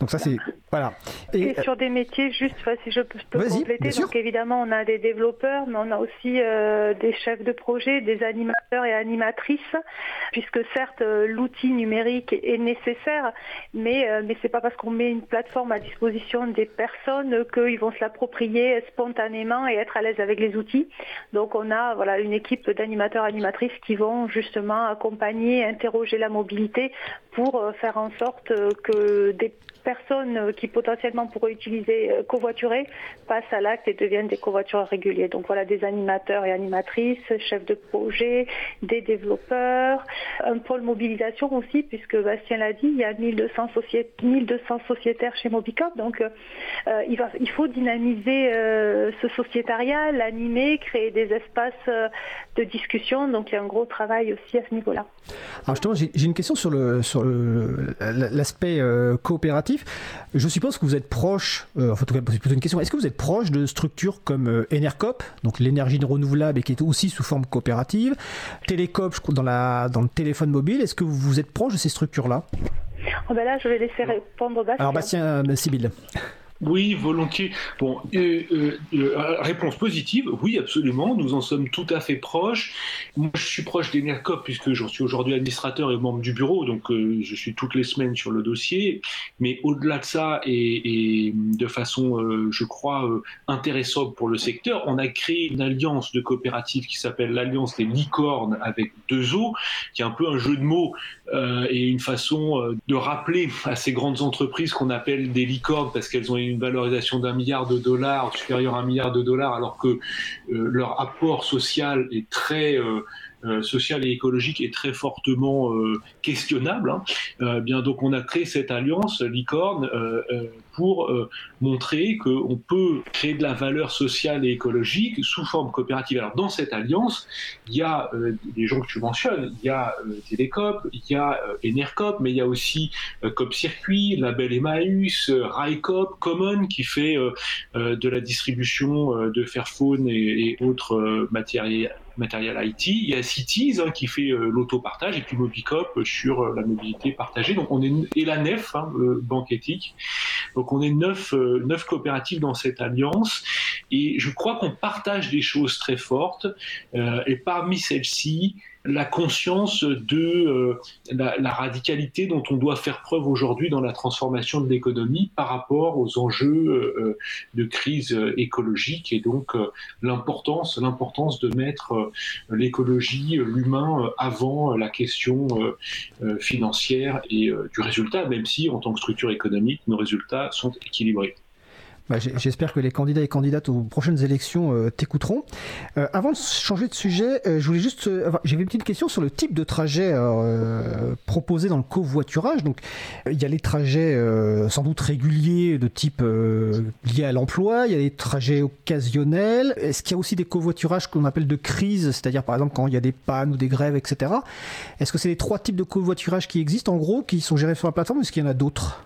Donc ça c'est voilà. Et, sur des métiers juste, si je peux, compléter. Donc évidemment on a des développeurs, mais on a aussi euh, des chefs de projet, des animateurs et animatrices, puisque certes euh, l'outil numérique est nécessaire, mais euh, mais c'est pas parce qu'on met une plateforme à disposition des personnes qu'ils vont se l'approprier spontanément et être à l'aise avec les outils. Donc on a voilà une équipe d'animateurs animatrices qui vont justement accompagner, interroger la mobilité pour faire en sorte que des personnes qui potentiellement pourraient utiliser euh, covoiturer passent à l'acte et deviennent des covoitureurs réguliers. Donc voilà, des animateurs et animatrices, chefs de projet, des développeurs, un pôle mobilisation aussi, puisque Bastien l'a dit, il y a 1200, 1200 sociétaires chez Mobicop, donc euh, il, faut dynamiser euh, ce sociétariat, l'animer, créer des espaces de discussion, donc il y a un gros travail aussi à ce niveau-là. Alors justement, j'ai une question sur l'aspect coopératif je suppose que vous êtes proche, euh, enfin, en tout cas, c'est plutôt une question, est-ce que vous êtes proche de structures comme euh, Enercop, donc l'énergie renouvelable et qui est aussi sous forme coopérative, Télécop, je crois, dans, la, dans le téléphone mobile, est-ce que vous êtes proche de ces structures-là? Oh ben Là, je vais laisser répondre Bastien. Alors, Bastien, euh, Sibylle. Oui, volontiers. Bon, euh, euh, euh, réponse positive, oui, absolument, nous en sommes tout à fait proches. Moi, je suis proche d'Enercop puisque j'en suis aujourd'hui administrateur et membre du bureau, donc je suis toutes les semaines sur le dossier. Mais au-delà de ça, et, de façon, je crois, intéressante pour le secteur, on a créé une alliance de coopératives qui s'appelle l'Alliance des licornes avec deux O, qui est un peu un jeu de mots et une façon de rappeler à ces grandes entreprises qu'on appelle des licornes parce qu'elles ont une valorisation d'un milliard de dollars, supérieur à un milliard de dollars, alors que euh, leur apport social est très euh, sociale et écologique est très fortement questionnable. Hein. bien donc on a créé cette alliance licorne pour montrer qu'on peut créer de la valeur sociale et écologique sous forme coopérative. Alors dans cette alliance, il y a des gens que tu mentionnes, il y a Télécop, il y a Enercop, mais il y a aussi Cop Circuit, Label Emmaüs, Raicop, Common qui fait de la distribution de Fairphone et, et autres matériels matériel IT. Il y a Cities hein, qui fait euh, l'auto-partage et puis Mobicop sur euh, la mobilité partagée. Donc on est et la NEF, hein, euh, banque éthique. Donc on est neuf, neuf coopératives dans cette alliance et je crois qu'on partage des choses très fortes. et parmi celles-ci, la conscience de euh, la, radicalité dont on doit faire preuve aujourd'hui dans la transformation de l'économie par rapport aux enjeux euh, euh, de crise écologique et donc l'importance l'importance de mettre l'écologie l'humain avant la question financière et du résultat même si en tant que structure économique nos résultats sont équilibrés. Bah, j'espère que les candidats et candidates aux prochaines élections euh, t'écouteront. Euh, avant de changer de sujet, euh, je voulais juste. J'avais une petite question sur le type de trajet proposé dans le covoiturage. Donc, il y a les trajets sans doute réguliers de type lié à l'emploi, il y a les trajets occasionnels. Est-ce qu'il y a aussi des covoiturages qu'on appelle de crise, c'est-à-dire par exemple quand il y a des pannes ou des grèves, etc. Est-ce que c'est les trois types de covoiturage qui existent en gros, qui sont gérés sur la plateforme, ou est-ce qu'il y en a d'autres?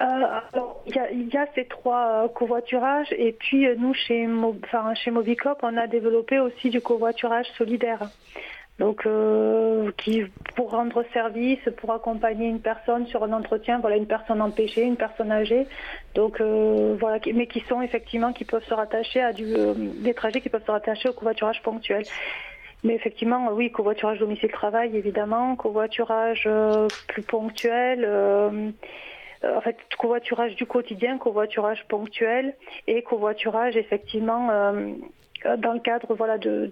Il y, a, ces trois euh, covoiturages et puis euh, nous chez, enfin, chez on a développé aussi du covoiturage solidaire. Donc, euh, qui pour rendre service, pour accompagner une personne sur un entretien, voilà, une personne empêchée, une personne âgée. Donc, voilà, mais qui sont effectivement, qui peuvent se rattacher à du, des trajets qui peuvent se rattacher au covoiturage ponctuel. Mais effectivement, oui, covoiturage domicile-travail, évidemment, covoiturage plus ponctuel. Euh, en fait, covoiturage du quotidien, covoiturage ponctuel et covoiturage effectivement euh, dans le cadre voilà de,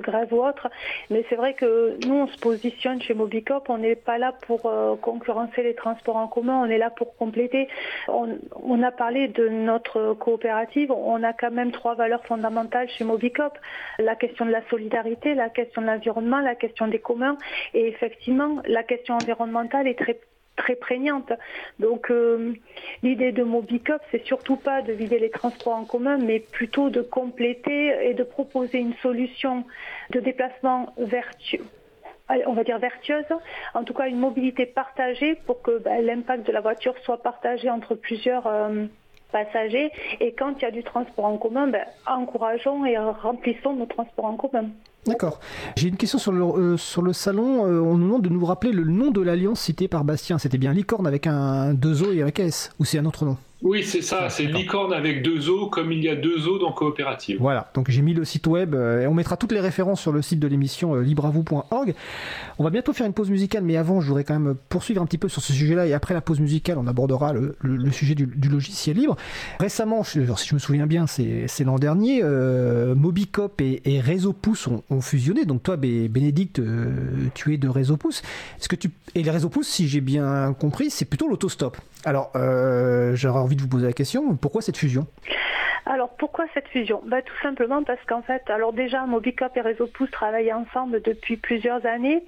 grève ou autre. Mais c'est vrai que nous, on se positionne chez Mobicop, on n'est pas là pour euh, concurrencer les transports en commun, on est là pour compléter. On, on, a parlé de notre coopérative, on a quand même trois valeurs fondamentales chez Mobicop. La question de la solidarité, la question de l'environnement, la question des communs. Et effectivement, la question environnementale est très très prégnante. Donc euh, l'idée de Mobicop, c'est surtout pas de vider les transports en commun, mais plutôt de compléter et de proposer une solution de déplacement vertueux on va dire vertueuse, en tout cas une mobilité partagée pour que bah, l'impact de la voiture soit partagé entre plusieurs euh, passagers. Et quand il y a du transport en commun, ben, encourageons et remplissons nos transports en commun. D'accord. J'ai une question sur le, euh, sur le salon. Euh, on nous demande de nous rappeler le nom de l'alliance citée par Bastien. C'était bien Licorne avec un 2O et un S Ou c'est un autre nom? Oui, c'est ça, c'est licorne avec deux os, comme il y a deux os dans coopérative. Voilà, donc j'ai mis le site web euh, et on mettra toutes les références sur le site de l'émission euh, libravou.org. On va bientôt faire une pause musicale, mais avant, je voudrais quand même poursuivre un petit peu sur ce sujet-là et après la pause musicale, on abordera le, sujet du, logiciel libre. Récemment, si je me souviens bien, c'est l'an dernier, euh, Mobicop et, et Réseau Pouce ont, fusionné. Donc toi, Bénédicte, tu es de Réseau Pouce. Est-ce que tu et les Réseau Pouce, si j'ai bien compris, c'est plutôt l'autostop. Alors, j'aurais envie de vous poser la question, pourquoi cette fusion? Alors pourquoi cette fusion? Bah, Tout simplement parce qu'en fait, alors déjà Mobicop et Réseau Pouce travaillent ensemble depuis plusieurs années.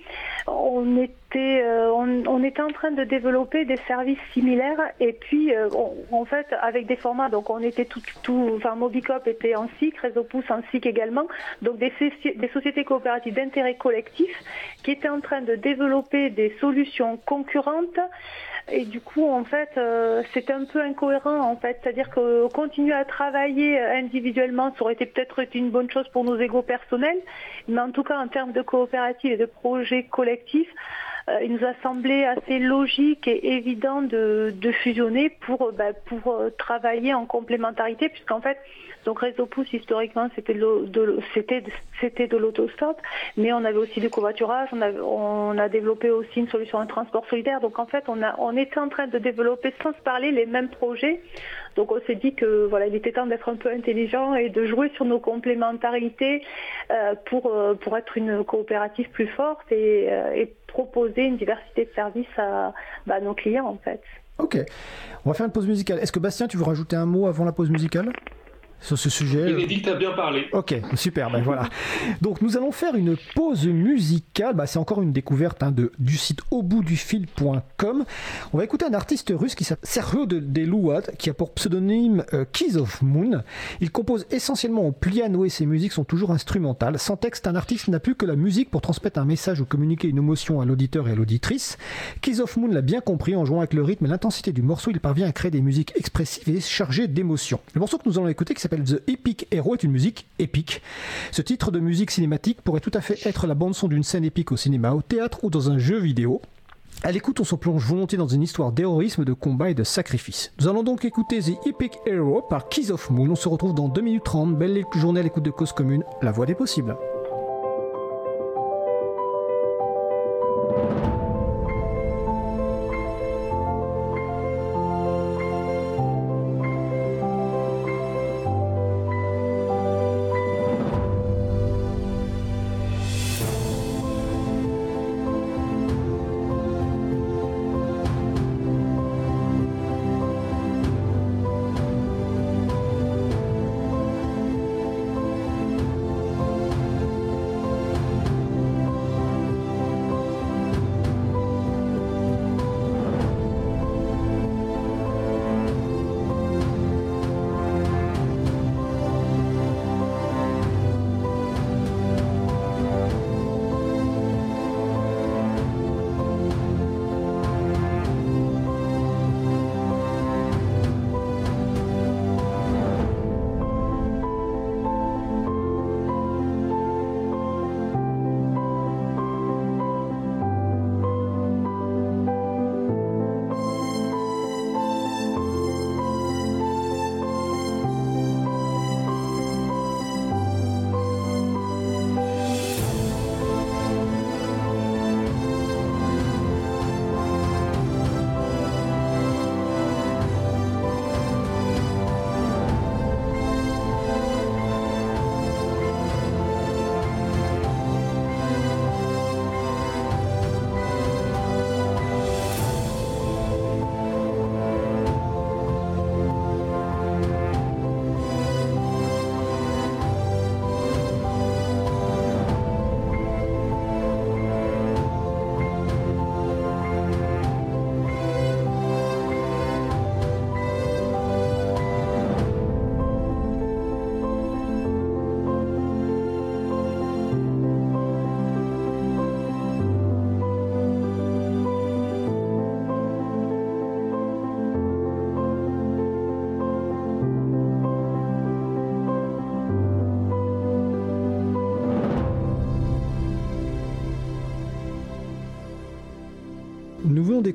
On était, euh, on, était en train de développer des services similaires et puis euh, en fait avec des formats, donc on était tout, tout enfin Mobicop était en SIC, Réseau Pouce en SIC également, donc des sociétés coopératives d'intérêt collectif qui étaient en train de développer des solutions concurrentes et du coup, en fait, euh, c'est un peu incohérent, en fait. C'est-à-dire qu'on continue à travailler individuellement, ça aurait été peut-être une bonne chose pour nos égaux personnels, mais en tout cas, en termes de coopérative et de projets collectifs, euh, il nous a semblé assez logique et évident de, fusionner pour, bah, pour euh, travailler en complémentarité, puisqu'en fait, donc Réseau Pouce, historiquement, c'était de, de l'autostop, mais on avait aussi du covoiturage, on, on a développé aussi une solution de transport solidaire. Donc en fait, on, a, on était en train de développer sans se parler les mêmes projets. Donc on s'est dit que voilà, il était temps d'être un peu intelligent et de jouer sur nos complémentarités euh, pour, euh, pour être une coopérative plus forte et, euh, proposer une diversité de services à bah, nos clients en fait. Ok, on va faire une pause musicale. Est-ce que Bastien, tu veux rajouter un mot avant la pause musicale? Sur ce sujet. Bénédicte a bien parlé. Ok, super, ben voilà. Donc nous allons faire une pause musicale. Bah, c'est encore une découverte hein, de, du site auboutdufil.com. On va écouter un artiste russe qui s'appelle Sergio de Delouad, qui a pour pseudonyme euh, Keys of Moon. Il compose essentiellement au piano et ses musiques sont toujours instrumentales. Sans texte, un artiste n'a plus que la musique pour transmettre un message ou communiquer une émotion à l'auditeur et à l'auditrice. Keys of Moon l'a bien compris en jouant avec le rythme et l'intensité du morceau. Il parvient à créer des musiques expressives et chargées d'émotions. Le morceau que nous allons écouter, qui The Epic Hero, est une musique épique. Ce titre de musique cinématique pourrait tout à fait être la bande-son d'une scène épique au cinéma, au théâtre ou dans un jeu vidéo. À l'écoute, on se plonge volontiers dans une histoire d'héroïsme, de combat et de sacrifice. Nous allons donc écouter The Epic Hero par Keys of Moon. On se retrouve dans 2 minutes 30. Belle journée à l'écoute de Cause Commune, la voix des possibles.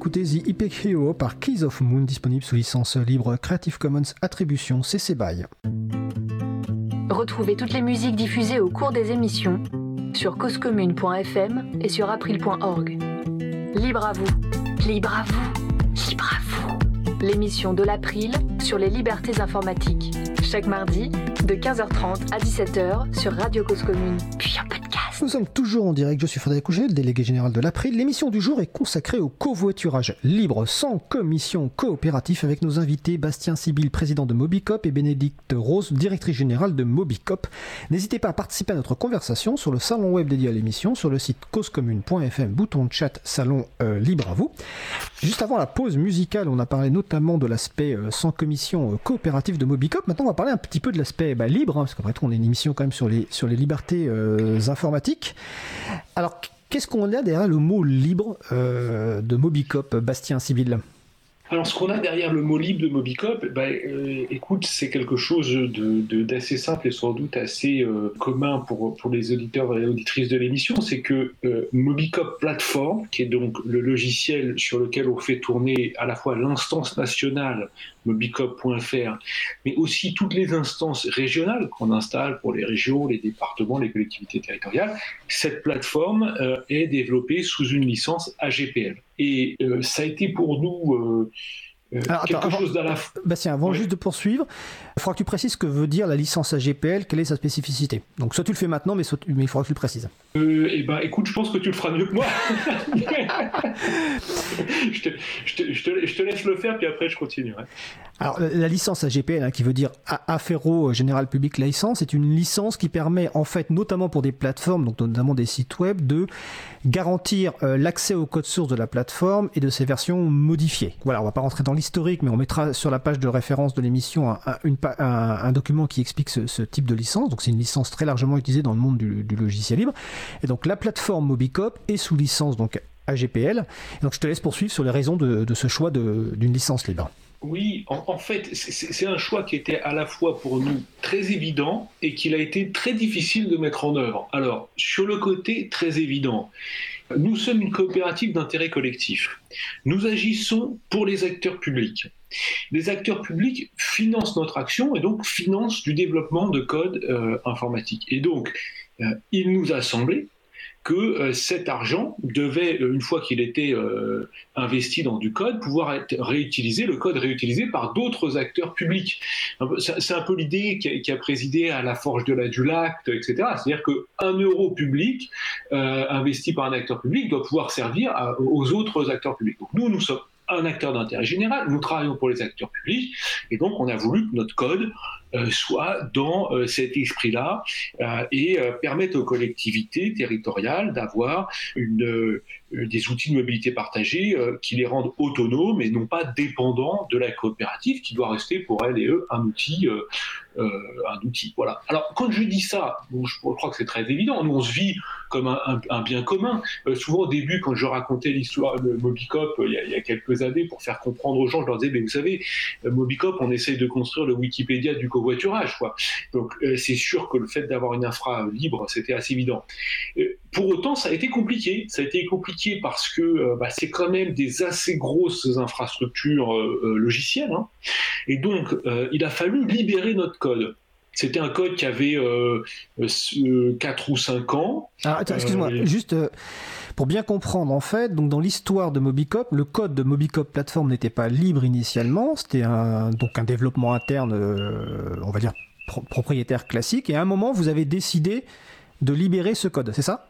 D'écouter The Epic Hero par Keys of Moon, disponible sous licence libre Creative Commons Attribution CC BY. Retrouvez toutes les musiques diffusées au cours des émissions sur causecommune.fm et sur april.org. Libre à vous, libre à vous, libre à vous. L'émission de l'April sur les libertés informatiques. Chaque mardi, de 15h30 à 17h sur Radio Cause Commune, puis podcast. Nous sommes toujours en direct, je suis Frédéric Couget, le délégué général de l'April. L'émission du jour est consacrée au covoiturage libre, sans commission coopératif, avec nos invités Bastien Sibyl, président de Mobicop, et Bénédicte Rose, directrice générale de Mobicop. N'hésitez pas à participer à notre conversation sur le salon web dédié à l'émission, sur le site causecommune.fm, bouton de chat, salon euh, libre à vous. Juste avant la pause musicale, on a parlé notamment de l'aspect euh, sans commission euh, coopératif de Mobicop. Maintenant, on va parler un petit peu de l'aspect bah, libre, hein, parce qu'après tout, on est une émission quand même sur les, libertés euh, Alors, qu'est-ce qu'on a derrière le mot libre euh, de Mobicop, Bastien Sibyl alors, ce qu'on a derrière le mot libre de Mobicop, ben, euh, écoute, c'est quelque chose de, d'assez simple et sans doute assez euh, commun pour, pour les auditeurs et auditrices de l'émission. C'est que euh, Mobicop Platform, qui est donc le logiciel sur lequel on fait tourner à la fois l'instance nationale mobicop.fr, mais aussi toutes les instances régionales qu'on installe pour les régions, les départements, les collectivités territoriales, cette plateforme est développée sous une licence AGPL. Et euh, ça a été pour nous euh, quelque chose d'à Bastien, avant juste de poursuivre, il faudra que tu précises ce que veut dire la licence AGPL, quelle est sa spécificité. Donc soit tu le fais maintenant, mais, mais il faudra que tu le précises. eh ben, écoute, je pense que tu le feras mieux que moi. je, te, je, te, laisse le faire, puis après je continuerai. Alors, la licence AGPL, hein, qui veut dire Affero General Public License, c'est une licence qui permet, en fait, notamment pour des plateformes, donc notamment des sites web, de garantir euh, l'accès au code source de la plateforme et de ses versions modifiées. Voilà, on va pas rentrer dans l'historique, mais on mettra sur la page de référence de l'émission un, document qui explique ce, type de licence. Donc, c'est une licence très largement utilisée dans le monde du, logiciel libre. Et donc, la plateforme Mobicop est sous licence donc AGPL. donc, je te laisse poursuivre sur les raisons de, de ce choix d'une licence libre. Oui, en, fait, c'est un choix qui était à la fois pour nous très évident et qu'il a été très difficile de mettre en œuvre. Alors, sur le côté très évident, nous sommes une coopérative d'intérêt collectif. Nous agissons pour les acteurs publics. Les acteurs publics financent notre action et donc financent du développement de code euh, informatique. Et donc, euh, il nous a semblé que euh, cet argent devait, euh, une fois qu'il était euh, investi dans du code, pouvoir être réutilisé, le code réutilisé par d'autres acteurs publics. C'est un peu l'idée qui, a présidé à la forge de la Dulac, etc. C'est-à-dire qu'un euro public investi par un acteur public doit pouvoir servir aux autres acteurs publics. Donc nous, nous sommes un acteur d'intérêt général, nous travaillons pour les acteurs publics, et donc on a voulu que notre code soit dans euh, cet esprit-là euh, et permettre aux collectivités territoriales d'avoir des outils de mobilité partagée qui les rendent autonomes et non pas dépendants de la coopérative qui doit rester pour elle et eux un outil un outil. Voilà. Alors, quand je dis ça, je, crois que c'est très évident. Nous, on se vit comme un, bien commun. souvent, au début, quand je racontais l'histoire de Mobicop il y, a, il y, a, quelques années pour faire comprendre aux gens, je leur disais, mais vous savez, Mobicop, on essaye de construire le Wikipédia du covoiturage. Quoi. Donc euh, c'est sûr que le fait d'avoir une infra libre, c'était assez évident. Euh, pour autant, ça a été compliqué. Ça a été compliqué parce que euh, bah, c'est quand même des assez grosses infrastructures logicielles. Hein. Et donc, il a fallu libérer notre code. C'était un code qui avait 4 ou 5 ans. Ah, excuse-moi, juste pour bien comprendre, en fait, donc dans l'histoire de Mobicop, le code de Mobicop Platform n'était pas libre initialement, c'était un, donc un développement interne, euh, on va dire propriétaire classique, et à un moment, vous avez décidé de libérer ce code, c'est ça?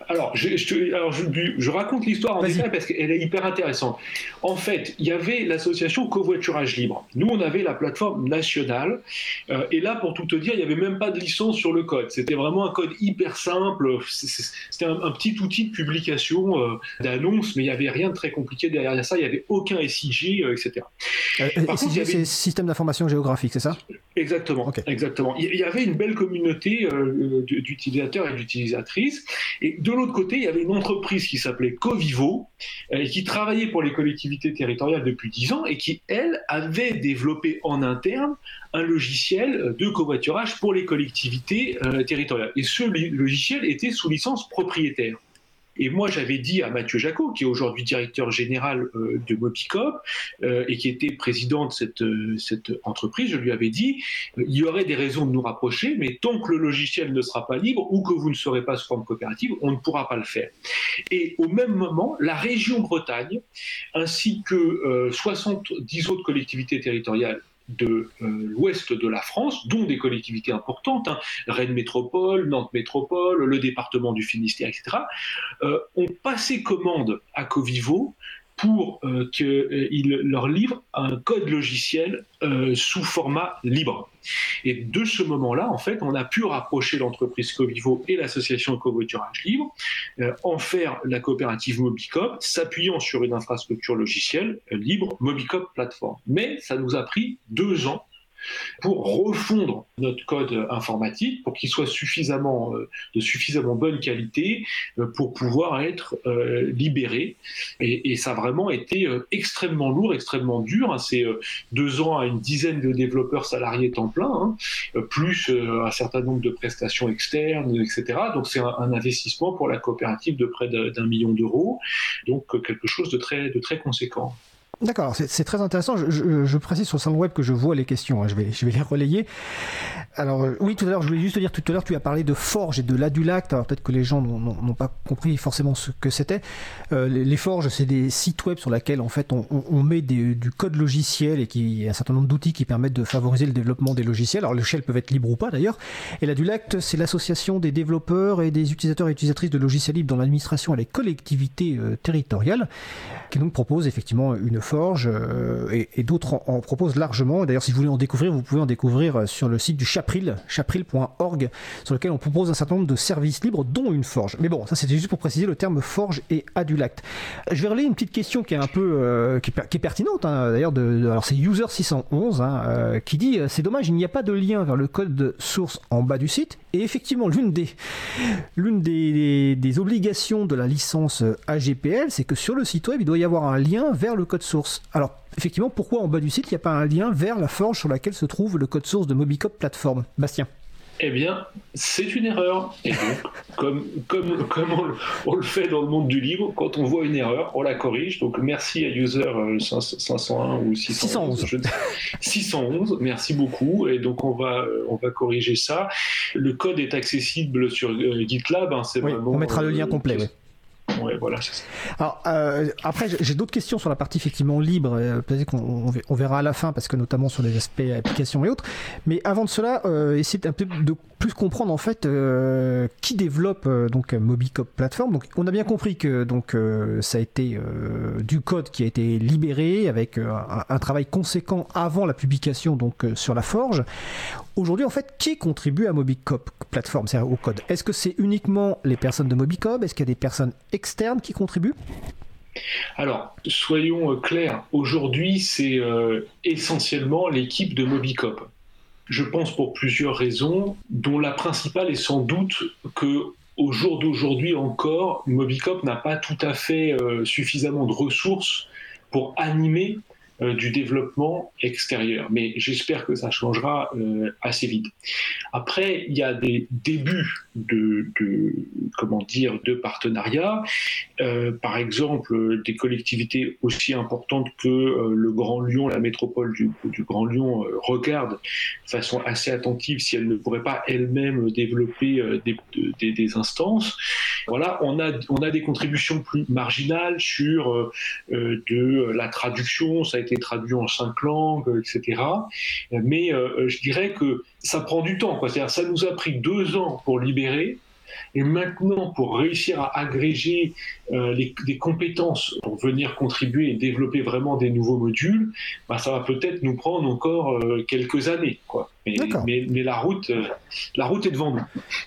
alors, je, je, raconte l'histoire en détail parce qu'elle est hyper intéressante. En fait, il y avait l'association Covoiturage Libre. Nous, on avait la plateforme nationale. Euh, et là, pour tout te dire, il n'y avait même pas de licence sur le code. C'était vraiment un code hyper simple. C'était un, petit outil de publication, euh, d'annonce, mais il n'y avait rien de très compliqué derrière ça. Il n'y avait aucun SIG, etc. Euh, SIG, c'est Système d'information géographique, c'est ça? Exactement. Exactement. Il y avait une belle communauté d'utilisateurs et d'utilisatrices. Et de l'autre côté, il y avait une entreprise qui s'appelait Covivo, euh, qui travaillait pour les collectivités territoriales depuis 10 ans et qui, elle, avait développé en interne un logiciel de covoiturage pour les collectivités euh, territoriales. Et ce logiciel était sous licence propriétaire. Et moi, j'avais dit à Mathieu Jacot, qui est aujourd'hui directeur général euh, de Mobicop euh, et qui était président de cette, euh, cette entreprise, je lui avais dit il y aurait des raisons de nous rapprocher, mais tant que le logiciel ne sera pas libre ou que vous ne serez pas sous forme coopérative, on ne pourra pas le faire. Et au même moment, la région Bretagne, ainsi que 70 autres collectivités territoriales de euh, l'ouest de la France, dont des collectivités importantes, hein, Rennes Métropole, Nantes Métropole, le département du Finistère, etc., euh, ont passé commande à Covivo pour euh, qu'il leur livre un code logiciel sous format libre. Et de ce moment-là, en fait, on a pu rapprocher l'entreprise Covivo et l'association Covoiturage Libre, euh, en faire la coopérative Mobicop, s'appuyant sur une infrastructure logicielle libre, Mobicop Platform. Mais ça nous a pris deux ans pour refondre notre code informatique pour qu'il soit suffisamment euh, de suffisamment bonne qualité euh, pour pouvoir être euh, libéré. Et, ça a vraiment été extrêmement lourd, extrêmement dur. Hein. C'est deux ans à une dizaine de développeurs salariés temps plein, hein, plus un certain nombre de prestations externes, etc. Donc c'est un, investissement pour la coopérative de près d'un million d'euros, donc quelque chose de très, de très conséquent. D'accord, c'est très intéressant. Je, précise sur le salon web que je vois les questions, hein. je, vais, je vais les relayer. Alors euh, oui, tout à l'heure, je voulais juste te dire, tout à l'heure, tu as parlé de Forge et de l'Adulact. Alors peut-être que les gens n'ont pas compris forcément ce que c'était. Euh, les, Forges, c'est des sites web sur lesquels en fait on, met du code logiciel et qui un certain nombre d'outils qui permettent de favoriser le développement des logiciels. Alors les shell peuvent être libres ou pas d'ailleurs. Et l'Adulact, c'est l'association des développeurs et des utilisateurs et utilisatrices de logiciels libres dans l'administration et les collectivités euh, territoriales, qui donc propose effectivement une Forge euh, et, d'autres en, proposent largement. D'ailleurs, si vous voulez en découvrir, vous pouvez en découvrir sur le site du Chapril, chapril.org, sur lequel on propose un certain nombre de services libres, dont une Forge. Mais bon, ça c'était juste pour préciser le terme Forge et Adulact. Je vais relayer une petite question qui est un peu euh, qui, est, pertinente hein, d'ailleurs. De, alors c'est user 611 hein, euh, qui dit c'est dommage, il n'y a pas de lien vers le code source en bas du site. Et effectivement, l'une des l'une des, des obligations de la licence AGPL, c'est que sur le site web, il doit y avoir un lien vers le code source. Alors, effectivement, pourquoi en bas du site, il n'y a pas un lien vers la forge sur laquelle se trouve le code source de Mobicop Platform? Bastien eh bien, c'est une erreur. Et donc, comme, comme, comme on, le fait dans le monde du livre, quand on voit une erreur, on la corrige. Donc, merci à user 501 ou 611. 611. merci beaucoup. Et donc, on va, on va corriger ça. Le code est accessible sur euh, GitLab. Hein, on mettra le lien euh, complet. Alors, euh, après, j'ai d'autres questions sur la partie effectivement libre, euh, qu'on on verra à la fin, parce que notamment sur les aspects applications et autres. Mais avant de cela, euh, essayer un peu de plus comprendre en fait euh, qui développe donc Mobicop Platform. Donc, on a bien compris que donc ça a été du code qui a été libéré avec un, un, travail conséquent avant la publication donc sur la forge. Aujourd'hui, en fait, qui contribue à Mobicop Platform, c'est-à-dire au code? Est-ce que c'est uniquement les personnes de Mobicop? Est-ce qu'il y a des personnes qui contribuent alors, soyons euh, clairs, aujourd'hui, c'est euh, essentiellement l'équipe de Mobicop. Je pense pour plusieurs raisons, dont la principale est sans doute que au jour d'aujourd'hui encore, Mobicop n'a pas tout à fait euh, suffisamment de ressources pour animer du développement extérieur. Mais j'espère que ça changera euh, assez vite. Après, il y a des débuts de, comment dire de partenariat. Euh, par exemple, des collectivités aussi importantes que le Grand Lyon, la métropole du, Grand Lyon, regardent de façon assez attentive si elle ne pourrait pas elle-même développer des, des, instances. Voilà, on a, on a des contributions plus marginales sur de la traduction. Ça a été traduit en cinq langues, etc. Mais euh, je dirais que ça prend du temps. C'est-à-dire, ça nous a pris deux ans pour libérer. Et maintenant, pour réussir à agréger euh, les, des compétences pour venir contribuer et développer vraiment des nouveaux modules, bah, ça va peut-être nous prendre encore euh, quelques années. Quoi. Mais, mais, la, route, euh, la route est devant nous.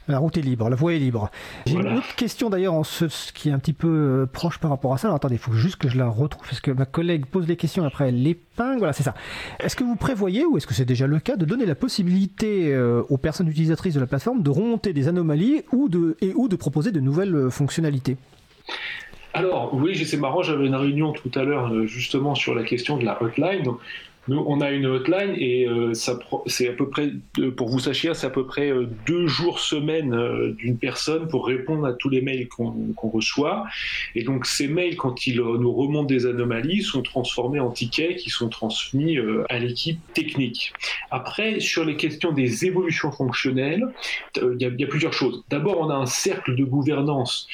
La route est libre, la voie est libre. J'ai une autre question d'ailleurs, en ce, qui est un petit peu proche par rapport à ça. Alors attendez, il faut juste que je la retrouve, parce que ma collègue pose des questions après elle l'épingle. Voilà, c'est ça. Est-ce que vous prévoyez, ou est-ce que c'est déjà le cas, de donner la possibilité aux personnes utilisatrices de la plateforme de remonter des anomalies ou de, et ou de proposer de nouvelles fonctionnalités alors, oui, c'est marrant, j'avais une réunion tout à l'heure euh, justement sur la question de la hotline. Nous, on a une hotline et euh, c'est à peu près, pour vous sachiez, c'est à peu près euh, deux jours semaine euh, d'une personne pour répondre à tous les mails qu'on reçoit. Et donc ces mails, quand ils nous remontent des anomalies, sont transformés en tickets qui sont transmis à l'équipe technique. Après, sur les questions des évolutions fonctionnelles, il y, a plusieurs choses. D'abord, on a un cercle de gouvernance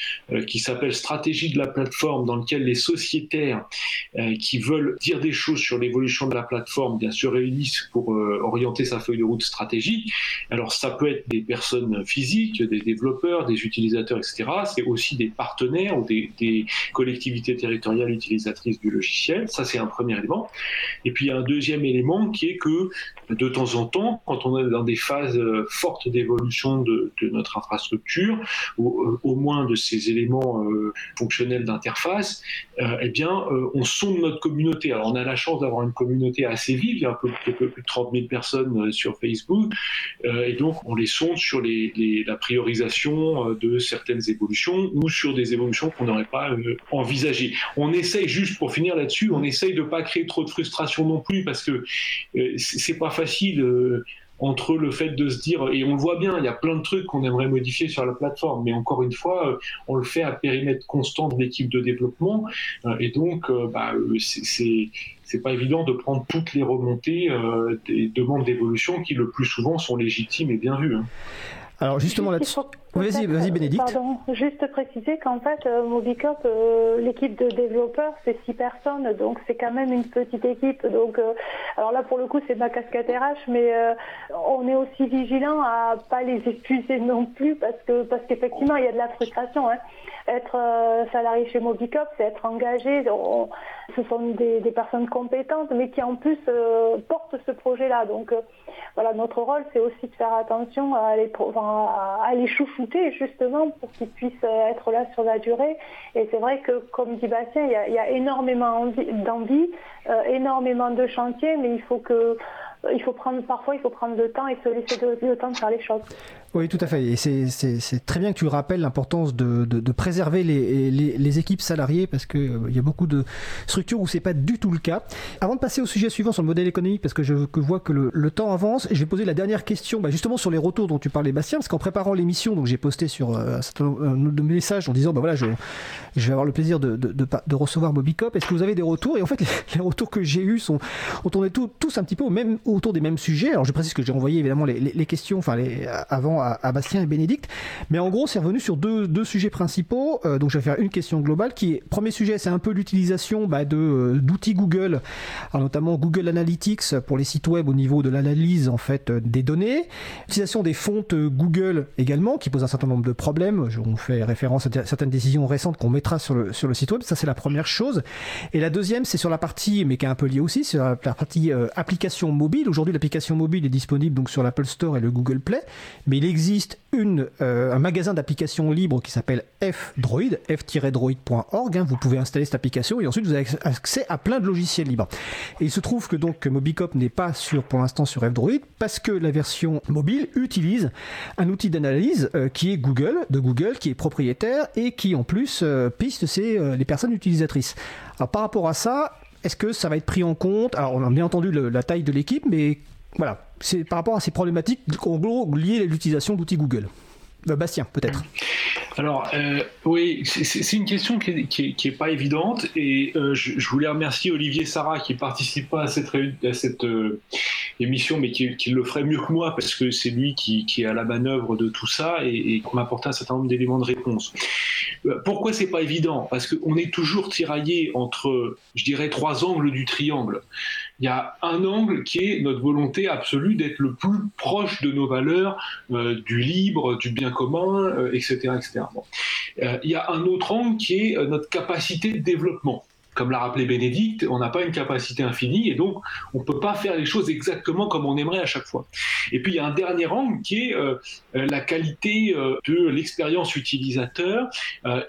qui s'appelle stratégie de la plateforme, dans lequel les sociétaires qui veulent dire des choses sur l'évolution de la plateforme plateforme bien sûr réunissent pour euh, orienter sa feuille de route stratégique. Alors ça peut être des personnes physiques, des développeurs, des utilisateurs, etc. C'est aussi des partenaires ou des, collectivités territoriales utilisatrices du logiciel. Ça c'est un premier élément. Et puis il y a un deuxième élément qui est que de temps en temps, quand on est dans des phases euh, fortes d'évolution de, notre infrastructure, ou euh, au moins de ces éléments fonctionnels d'interface, eh bien on sonde notre communauté. Alors on a la chance d'avoir une communauté assez vive, il y a un peu, plus de 30 000 personnes euh, sur Facebook, euh, et donc on les sonde sur la priorisation euh, de certaines évolutions ou sur des évolutions qu'on n'aurait pas envisagées. On essaye juste pour finir là-dessus, on essaye de pas créer trop de frustration non plus parce que c'est pas facile entre le fait de se dire, et on le voit bien, il y a plein de trucs qu'on aimerait modifier sur la plateforme, mais encore une fois, on le fait à périmètre constant de l'équipe de développement, et donc bah, c'est c'est pas évident de prendre toutes les remontées des demandes d'évolution qui le plus souvent sont légitimes et bien vues. Hein. Alors justement là-dessus, vas-y, vas-y Bénédicte. Pardon, juste préciser qu'en fait, euh, Mobicop, euh, l'équipe de développeurs, c'est six personnes, donc c'est quand même une petite équipe. Donc, euh, alors là, pour le coup, c'est ma casquette RH, mais on est aussi vigilant à pas les épuiser non plus, parce que parce qu'effectivement, il y a de la frustration. Hein. Être salarié chez Mobicop, c'est être engagé. Ce sont des, personnes compétentes, mais qui en plus portent ce projet-là. Donc voilà, notre rôle, c'est aussi de faire attention à les, chouchouter justement pour qu'ils puissent euh, être là sur la durée. Et c'est vrai que, comme dit Bastien, il y a, énormément d'envie, euh, énormément de chantiers, mais il faut que il faut prendre parfois il faut prendre le temps et se laisser le temps de faire les choses. Oui, tout à fait. Et c'est très bien que tu rappelles l'importance de, de, préserver les, les, les, équipes salariées parce qu'il euh, y a beaucoup de structures où c'est pas du tout le cas. Avant de passer au sujet suivant sur le modèle économique, parce que je que vois que le, le, temps avance, je vais poser la dernière question bah, justement sur les retours dont tu parlais, Bastien, parce qu'en préparant l'émission, donc j'ai posté sur euh, un certain nombre de messages en disant bah voilà, je, vais avoir le plaisir de, de, de recevoir Mobicop. Est-ce que vous avez des retours? Et en fait, les, retours que j'ai eus sont ont tourné tous un petit peu au même, autour des mêmes sujets. Alors je précise que j'ai envoyé évidemment les, questions, enfin avant à, Bastien et Bénédicte. Mais en gros, c'est revenu sur deux, deux sujets principaux. Euh, donc, je vais faire une question globale qui est, premier sujet, c'est un peu l'utilisation bah, de, euh, d'outils Google, notamment Google Analytics pour les sites web au niveau de l'analyse en fait euh, des données. L'utilisation des fontes Google également, qui pose un certain nombre de problèmes. On fait référence à certaines décisions récentes qu'on mettra sur le, sur le site web. Ça, c'est la première chose. Et la deuxième, c'est sur la partie, mais qui est un peu liée aussi, sur la, partie application mobile. Aujourd'hui, l'application mobile est disponible donc sur l'Apple Store et le Google Play, mais il existe euh, un magasin d'applications libres qui s'appelle F-Droid, f-droid.org. Hein. vous pouvez installer cette application et ensuite vous avez accès à plein de logiciels libres. Et il se trouve que donc Mobicop n'est pas sur, pour l'instant sur F-Droid parce que la version mobile utilise un outil d'analyse euh, qui est Google, de Google, qui est propriétaire et qui en plus euh, piste les personnes utilisatrices. Alors par rapport à ça, est-ce que ça va être pris en compte? Alors on a bien entendu la taille de l'équipe, mais voilà, c'est par rapport à ces problématiques en gros liées à l'utilisation d'outils Google. Euh, Bastien, peut-être. Alors, euh, oui, c'est une question qui n'est pas évidente et euh, je, voulais remercier Olivier Sarah qui participe pas à cette, à cette émission, mais qui, le ferait mieux que moi parce que c'est lui qui, est à la manœuvre de tout ça et, et qui m'apporte un certain nombre d'éléments de réponse. Pourquoi c'est pas évident? Parce qu'on est toujours tiraillé entre, je dirais, trois angles du triangle il y a un angle qui est notre volonté absolue d'être le plus proche de nos valeurs, euh, du libre, du bien commun, etc. Euh, etc. Euh, il y a un autre angle qui est notre capacité de développement comme l'a rappelé Bénédicte, on n'a pas une capacité infinie et donc on ne peut pas faire les choses exactement comme on aimerait à chaque fois. Et puis il y a un dernier angle qui est euh, euh, la qualité euh, de l'expérience utilisateur.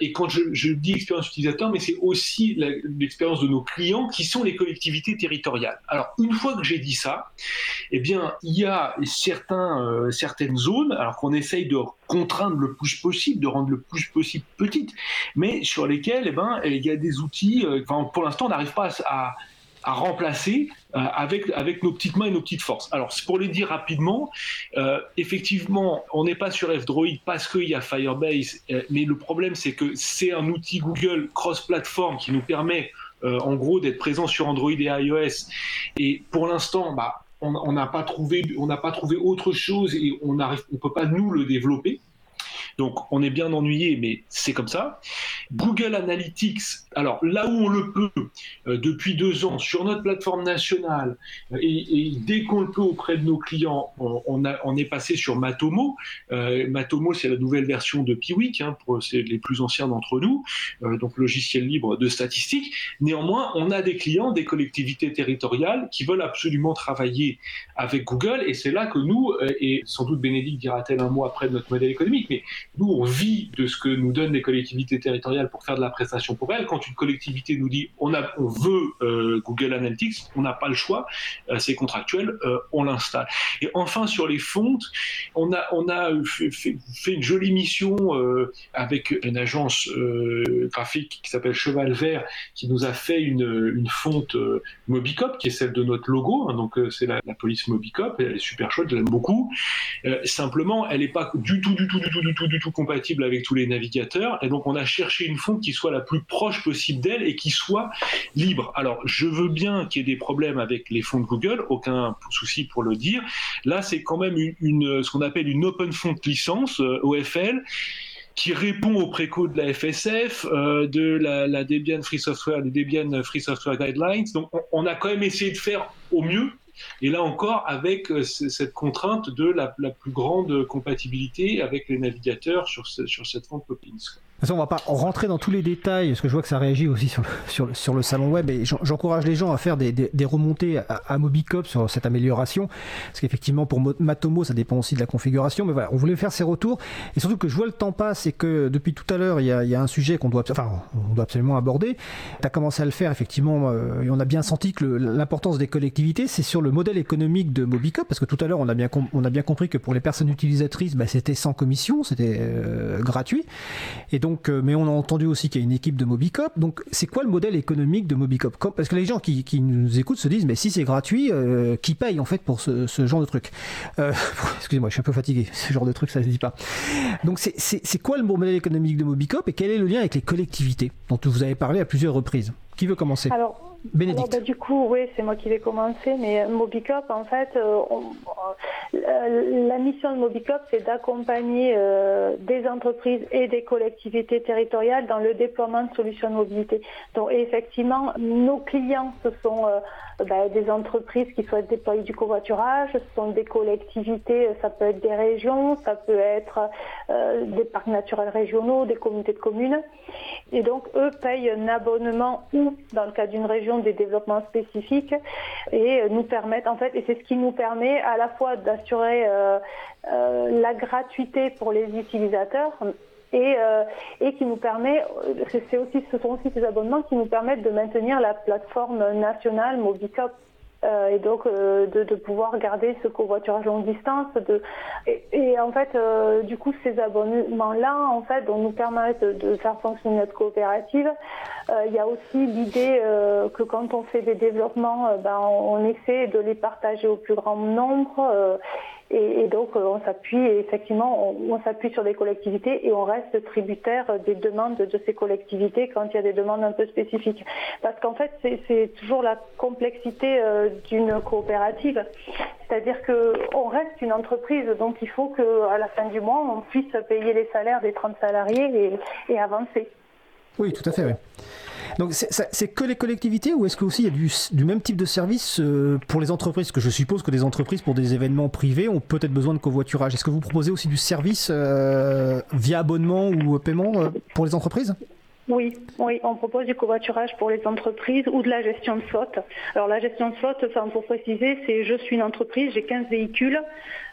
et quand je, dis expérience utilisateur, mais c'est aussi l'expérience de nos clients qui sont les collectivités territoriales. Alors une fois que j'ai dit ça, eh bien il y a certains, certaines zones, alors qu'on essaye de contraindre le plus possible, de rendre le plus possible petite, mais sur lesquelles eh ben, il y a des outils pour l'instant, on n'arrive pas à, remplacer euh, avec, nos petites mains et nos petites forces. Alors, pour les dire rapidement, euh, effectivement, on n'est pas sur F-Droid parce qu'il y a Firebase, euh, mais le problème, c'est que c'est un outil Google cross-platform qui nous permet, en gros, d'être présent sur Android et iOS. Et pour l'instant, bah, on n'a pas trouvé, on pas trouvé autre chose et on ne on peut pas nous le développer. Donc on est bien ennuyé, mais c'est comme ça. Google Analytics, alors là où on le peut, euh, depuis deux ans, sur notre plateforme nationale, euh, et, dès qu'on le peut auprès de nos clients, on, est passé sur Matomo. Euh, Matomo, c'est la nouvelle version de Piwik, hein, pour les plus anciens d'entre nous, donc logiciel libre de statistiques. Néanmoins, on a des clients, des collectivités territoriales qui veulent absolument travailler avec Google, et c'est là que nous, et sans doute Bénédicte dira-t-elle un mot après de notre modèle économique, mais nous, on vit de ce que nous donnent les collectivités territoriales pour faire de la prestation pour elles. Quand une collectivité nous dit on, a, on veut Google Analytics, on n'a pas le choix, c'est contractuel, on l'installe. Et enfin, sur les fontes, on a, on a fait, une jolie mission avec une agence graphique qui s'appelle Cheval Vert, qui nous a fait une, une fonte Mobicop, qui est celle de notre logo. Hein, donc, c'est la, la, police Mobicop. Elle est super chouette, je l'aime beaucoup. simplement, elle n'est pas du tout, du tout, du tout, du tout, du tout compatible avec tous les navigateurs. Et donc, on a cherché une fonte qui soit la plus proche possible d'elle et qui soit libre. Alors, je veux bien qu'il y ait des problèmes avec les fonds de Google, aucun souci pour le dire. Là, c'est quand même une, ce qu'on appelle une open font licence, euh, OFL qui répond aux préco de la FSF, euh, de la, Debian Free Software, des Debian Free Software Guidelines. Donc, on, a quand même essayé de faire au mieux. Et là encore, avec euh, cette contrainte de la, plus grande compatibilité avec les navigateurs sur, sur cette fonte Poppins on va pas rentrer dans tous les détails, parce que je vois que ça réagit aussi sur le, sur le, sur le salon web, et j'encourage les gens à faire des, des, remontées à, Mobicop sur cette amélioration, parce qu'effectivement, pour Matomo, ça dépend aussi de la configuration, mais voilà, on voulait faire ces retours, et surtout que je vois le temps passe, et que depuis tout à l'heure, il y a, y a, un sujet qu'on doit, enfin, on doit absolument aborder. Tu as commencé à le faire, effectivement, euh, et on a bien senti que l'importance des collectivités, c'est sur le modèle économique de Mobicop, parce que tout à l'heure, on, a bien on a bien compris que pour les personnes utilisatrices, bah, c'était sans commission, c'était euh, gratuit, et donc euh, mais on a entendu aussi qu'il y a une équipe de Mobicop. Donc, c'est quoi le modèle économique de Mobicop Parce que les gens qui, nous écoutent se disent, mais si c'est gratuit, euh, qui paye en fait pour ce, genre de truc euh, Excusez-moi, je suis un peu fatigué. Ce genre de truc, ça ne se dit pas. Donc, c'est quoi le modèle économique de Mobicop et quel est le lien avec les collectivités dont vous avez parlé à plusieurs reprises? Qui veut commencer? Bénédicte. Bah, du coup, oui, c'est moi qui vais commencer, mais Mobicop, en fait, euh, euh, la mission de Mobicop, c'est d'accompagner euh, des entreprises et des collectivités territoriales dans le déploiement de solutions de mobilité. Donc, effectivement, nos clients, ce sont bah, des entreprises qui souhaitent déployer du covoiturage, ce sont des collectivités, ça peut être des régions, ça peut être des parcs naturels régionaux, des communautés de communes. Et donc, eux payent un abonnement ou, dans le cas d'une région, des développements spécifiques et nous permettent, en fait, et c'est ce qui nous permet à la fois d'assurer euh, euh, la gratuité pour les utilisateurs, et, euh, et, qui nous permet, c'est aussi, ce sont aussi ces abonnements qui nous permettent de maintenir la plateforme nationale Mobicop euh, et donc euh, de, pouvoir garder ce covoiturage longue distance. Et, en fait, du coup, ces abonnements-là, en fait, donc, nous permettent de faire fonctionner notre coopérative. Il y a aussi l'idée que quand on fait des développements, ben, on essaie de les partager au plus grand nombre. Et, donc, euh, on s'appuie, effectivement, on, s'appuie sur des collectivités et on reste tributaire des demandes de ces collectivités quand il y a des demandes un peu spécifiques. Parce qu'en fait, c'est toujours la complexité euh, d'une coopérative. C'est-à-dire qu'on reste une entreprise, donc il faut qu'à la fin du mois, on puisse payer les salaires des 30 salariés et, et avancer. Oui, tout à fait, oui. Donc c'est que les collectivités ou est-ce que aussi il y a du, du même type de service euh, pour les entreprises? Parce que je suppose que des entreprises pour des événements privés ont peut-être besoin de covoiturage. Est-ce que vous proposez aussi du service euh, via abonnement ou paiement euh, pour les entreprises? Oui, oui, on propose du covoiturage pour les entreprises ou de la gestion de flotte. Alors la gestion de flotte, enfin, pour préciser, c'est je suis une entreprise, j'ai 15 véhicules,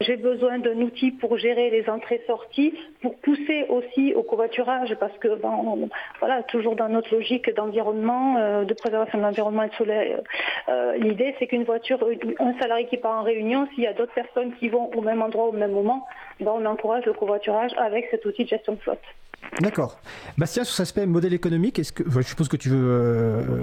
j'ai besoin d'un outil pour gérer les entrées-sorties, pour pousser aussi au covoiturage, parce que ben, voilà, toujours dans notre logique d'environnement, euh, de préservation de l'environnement et de soleil, euh, l'idée c'est qu'une voiture, un salarié qui part en réunion, s'il y a d'autres personnes qui vont au même endroit au même moment, ben, on encourage le covoiturage avec cet outil de gestion de flotte. D'accord. Bastien, sur cet aspect modèle économique, est-ce que, je suppose que tu veux euh,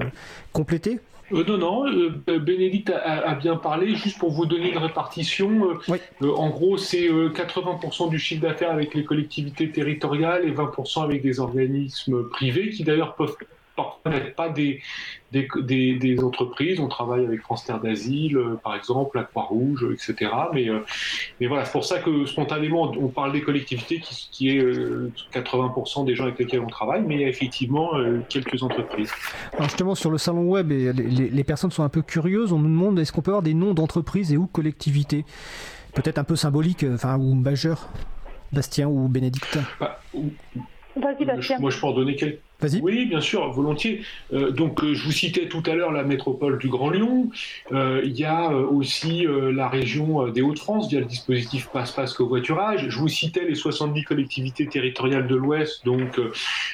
compléter euh, non, non, euh, Bénédicte a, bien parlé, juste pour vous donner une répartition. en gros, c'est 80% du chiffre d'affaires avec les collectivités territoriales et 20% avec des organismes privés qui d'ailleurs peuvent n'êtes pas des, des, entreprises. On travaille avec France Terre d'Asile, euh, par exemple, la Croix-Rouge, etc. Mais, euh, mais voilà, c'est pour ça que spontanément, on parle des collectivités qui, qui est 80% euh, des gens avec lesquels on travaille, mais il y a effectivement quelques entreprises. Alors justement, sur le salon web, les, personnes sont un peu curieuses. On nous demande est-ce qu'on peut avoir des noms d'entreprises et ou collectivités? Peut-être un peu symboliques, enfin, ou majeurs Bastien ou Bénédicte? Bah, Vas-y, Bastien. Moi, je peux en donner quelques Oui, bien sûr, volontiers. Euh, donc, euh, je vous citais tout à l'heure la métropole du Grand Lyon. Euh, il y a aussi la région des Hauts-de-France via le dispositif Passe-Passe Covoiturage. Je vous citais les 70 collectivités territoriales de l'Ouest, donc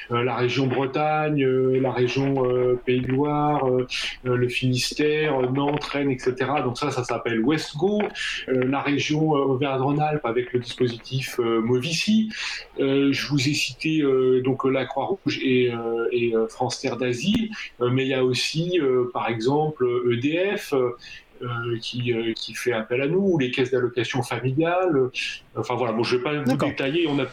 la région Bretagne, la région Pays de Loire, le Finistère, Nantes, Rennes, etc. Donc ça, ça s'appelle WestGo. la région Auvergne-Rhône-Alpes avec le dispositif Movici. je vous ai cité donc la Croix-Rouge et euh, et euh, France Terre d'Asile, euh, mais il y a aussi, par exemple, EDF. qui, qui, fait appel à nous, ou les caisses d'allocation familiale. Enfin voilà, bon, je ne vais pas vous détailler, on a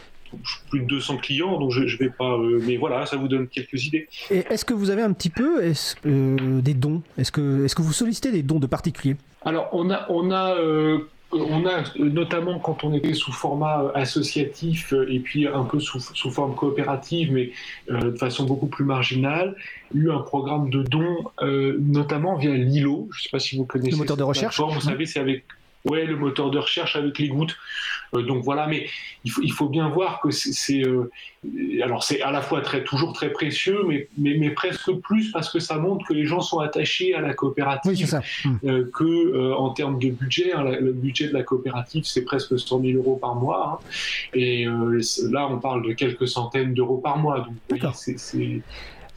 plus de 200 clients, donc je, ne vais pas. mais voilà, ça vous donne quelques idées. Est-ce que vous avez un petit peu des dons? Est-ce que, est que vous sollicitez des dons de particuliers? Alors, on a, on a on a notamment quand on était sous format euh, associatif euh, et puis un peu sous, forme coopérative, mais euh, de façon beaucoup plus marginale, eu un programme de dons, notamment via Lilo. Je ne sais pas si vous connaissez. Le moteur de recherche. Vous savez, c'est avec Ouais, le moteur de recherche avec les gouttes. Euh, donc voilà, mais il faut, il faut bien voir que c'est, euh, alors c'est à la fois très, toujours très précieux, mais, mais, mais, presque plus parce que ça montre que les gens sont attachés à la coopérative, oui, ça. Euh, que en termes de budget, hein, le budget de la coopérative c'est presque 100 000 euros par mois, hein. et là on parle de quelques centaines d'euros par mois. Donc c'est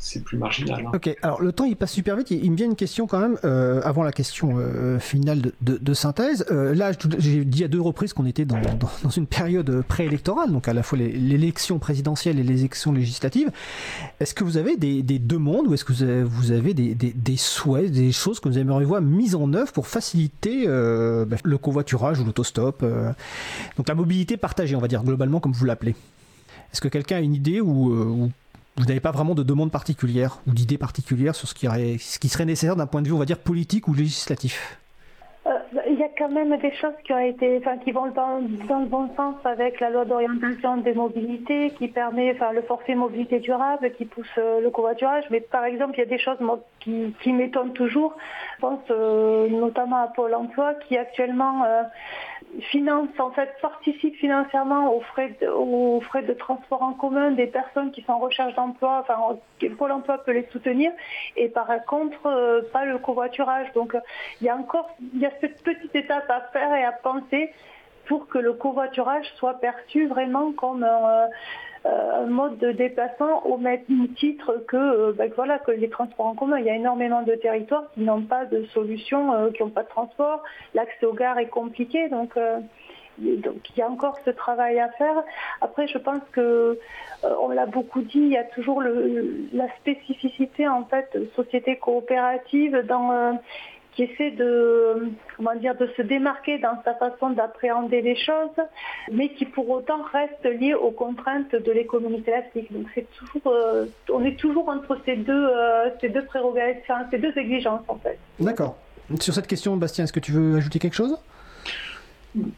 c'est plus marginal. Hein. Ok, alors le temps il passe super vite. Il, me vient une question quand même, euh, avant la question euh, finale de, synthèse. Euh, là, j'ai dit à deux reprises qu'on était dans, une période préélectorale, donc à la fois l'élection présidentielle et les élections législatives. Est-ce que vous avez des, demandes ou est-ce que vous avez, des, des, souhaits, des choses que vous aimeriez voir mises en œuvre pour faciliter bah, le covoiturage ou l'autostop Donc la mobilité partagée, on va dire globalement comme vous l'appelez? Est-ce que quelqu'un a une idée ou vous n'avez pas vraiment de demande particulière ou d'idée particulière sur ce qui, qui serait nécessaire d'un point de vue, on va dire, politique ou législatif euh, il y a quand même des choses qui ont été, enfin, qui vont dans, le bon sens avec la loi d'orientation des mobilités, qui permet, enfin, le forfait mobilité durable, qui pousse euh, le covoiturage. Mais par exemple, il y a des choses qui, m'étonnent toujours. Je pense euh, notamment à Pôle Emploi, qui actuellement finance, en fait, participe financièrement aux frais, de, aux frais de transport en commun des personnes qui sont en recherche d'emploi, enfin, Pôle emploi peut les soutenir, et par contre, euh, pas le covoiturage. Donc, il y a encore, il y a cette petite étape à faire et à penser pour que le covoiturage soit perçu vraiment comme un, euh, mode de déplacement au même titre que, euh, ben voilà, que les transports en commun. Il y a énormément de territoires qui n'ont pas de solution, euh, qui n'ont pas de transport. L'accès aux gares est compliqué, donc, il y a encore ce travail à faire. Après, je pense que on l'a beaucoup dit, il y a toujours la spécificité en fait société coopérative dans qui essaie de, comment dire, de se démarquer dans sa façon d'appréhender les choses, mais qui pour autant reste lié aux contraintes de l'économie classique. Donc c'est toujours, euh, on est toujours entre ces deux, euh, ces deux prérogatives, ces deux exigences en fait. D'accord. Sur cette question, Bastien, est-ce que tu veux ajouter quelque chose?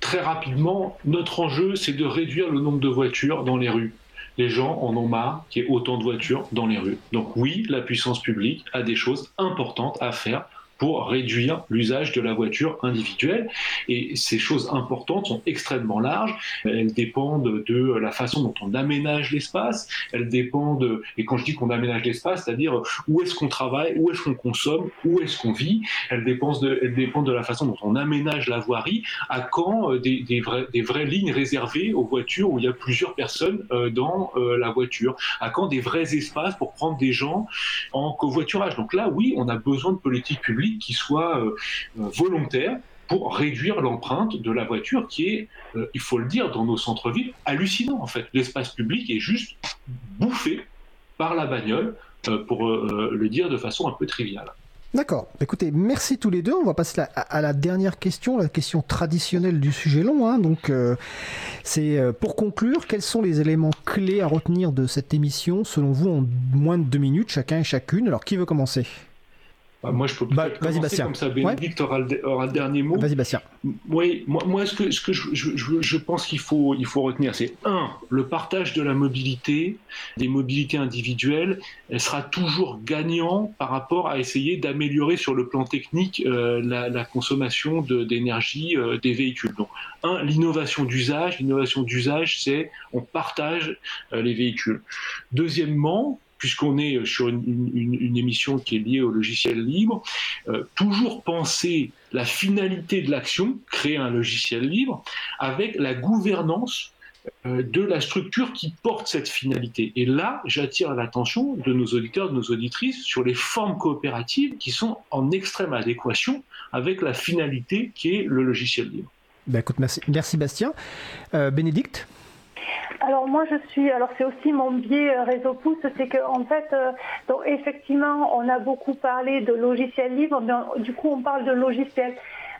Très rapidement, notre enjeu, c'est de réduire le nombre de voitures dans les rues les gens en ont marre qu'il y ait autant de voitures dans les rues. Donc oui, la puissance publique a des choses importantes à faire pour réduire l'usage de la voiture individuelle. Et ces choses importantes sont extrêmement larges. Elles dépendent de la façon dont on aménage l'espace. Elles dépendent, et quand je dis qu'on aménage l'espace, c'est-à-dire où est-ce qu'on travaille, où est-ce qu'on consomme, où est-ce qu'on vit. Elles dépendent, de, la façon dont on aménage la voirie. À quand euh, des, des vraies lignes réservées aux voitures où il y a plusieurs personnes euh, dans euh, la voiture. À quand des vrais espaces pour prendre des gens en covoiturage. Donc là, oui, on a besoin de politiques publiques qui soit euh, euh, volontaire pour réduire l'empreinte de la voiture qui est, euh, il faut le dire, dans nos centres-villes, hallucinant en fait. L'espace public est juste bouffé par la bagnole, pour le dire de façon un peu triviale. D'accord. Écoutez, merci tous les deux. On va passer à, la dernière question, la question traditionnelle du sujet long. Hein. Donc, c'est pour conclure, quels sont les éléments clés à retenir de cette émission, selon vous, en moins de deux minutes, chacun et chacune? Alors, qui veut commencer? Moi, je peux bah, peut-être commencer Bastien. comme ça. Bénédicte aura, le, dernier mot. Vas-y, Bastien. Oui, moi, moi ce que, ce que je, je, je pense qu'il faut, il faut retenir, c'est un, le partage de la mobilité, des mobilités individuelles, elle sera toujours gagnant par rapport à essayer d'améliorer sur le plan technique euh, la, la, consommation d'énergie euh, des véhicules. Donc, un, l'innovation d'usage. L'innovation d'usage, c'est on partage euh, les véhicules. Deuxièmement, puisqu'on est sur une, émission qui est liée au logiciel libre, euh, toujours penser la finalité de l'action, créer un logiciel libre, avec la gouvernance euh, de la structure qui porte cette finalité. Et là, j'attire l'attention de nos auditeurs, de nos auditrices sur les formes coopératives qui sont en extrême adéquation avec la finalité qui est le logiciel libre. Ben écoute, merci, Bastien. Euh, Bénédicte? Alors moi je suis, alors c'est aussi mon biais euh, réseau pouce, c'est que en fait, donc effectivement, on a beaucoup parlé de logiciel libre, mais du coup on parle de logiciel.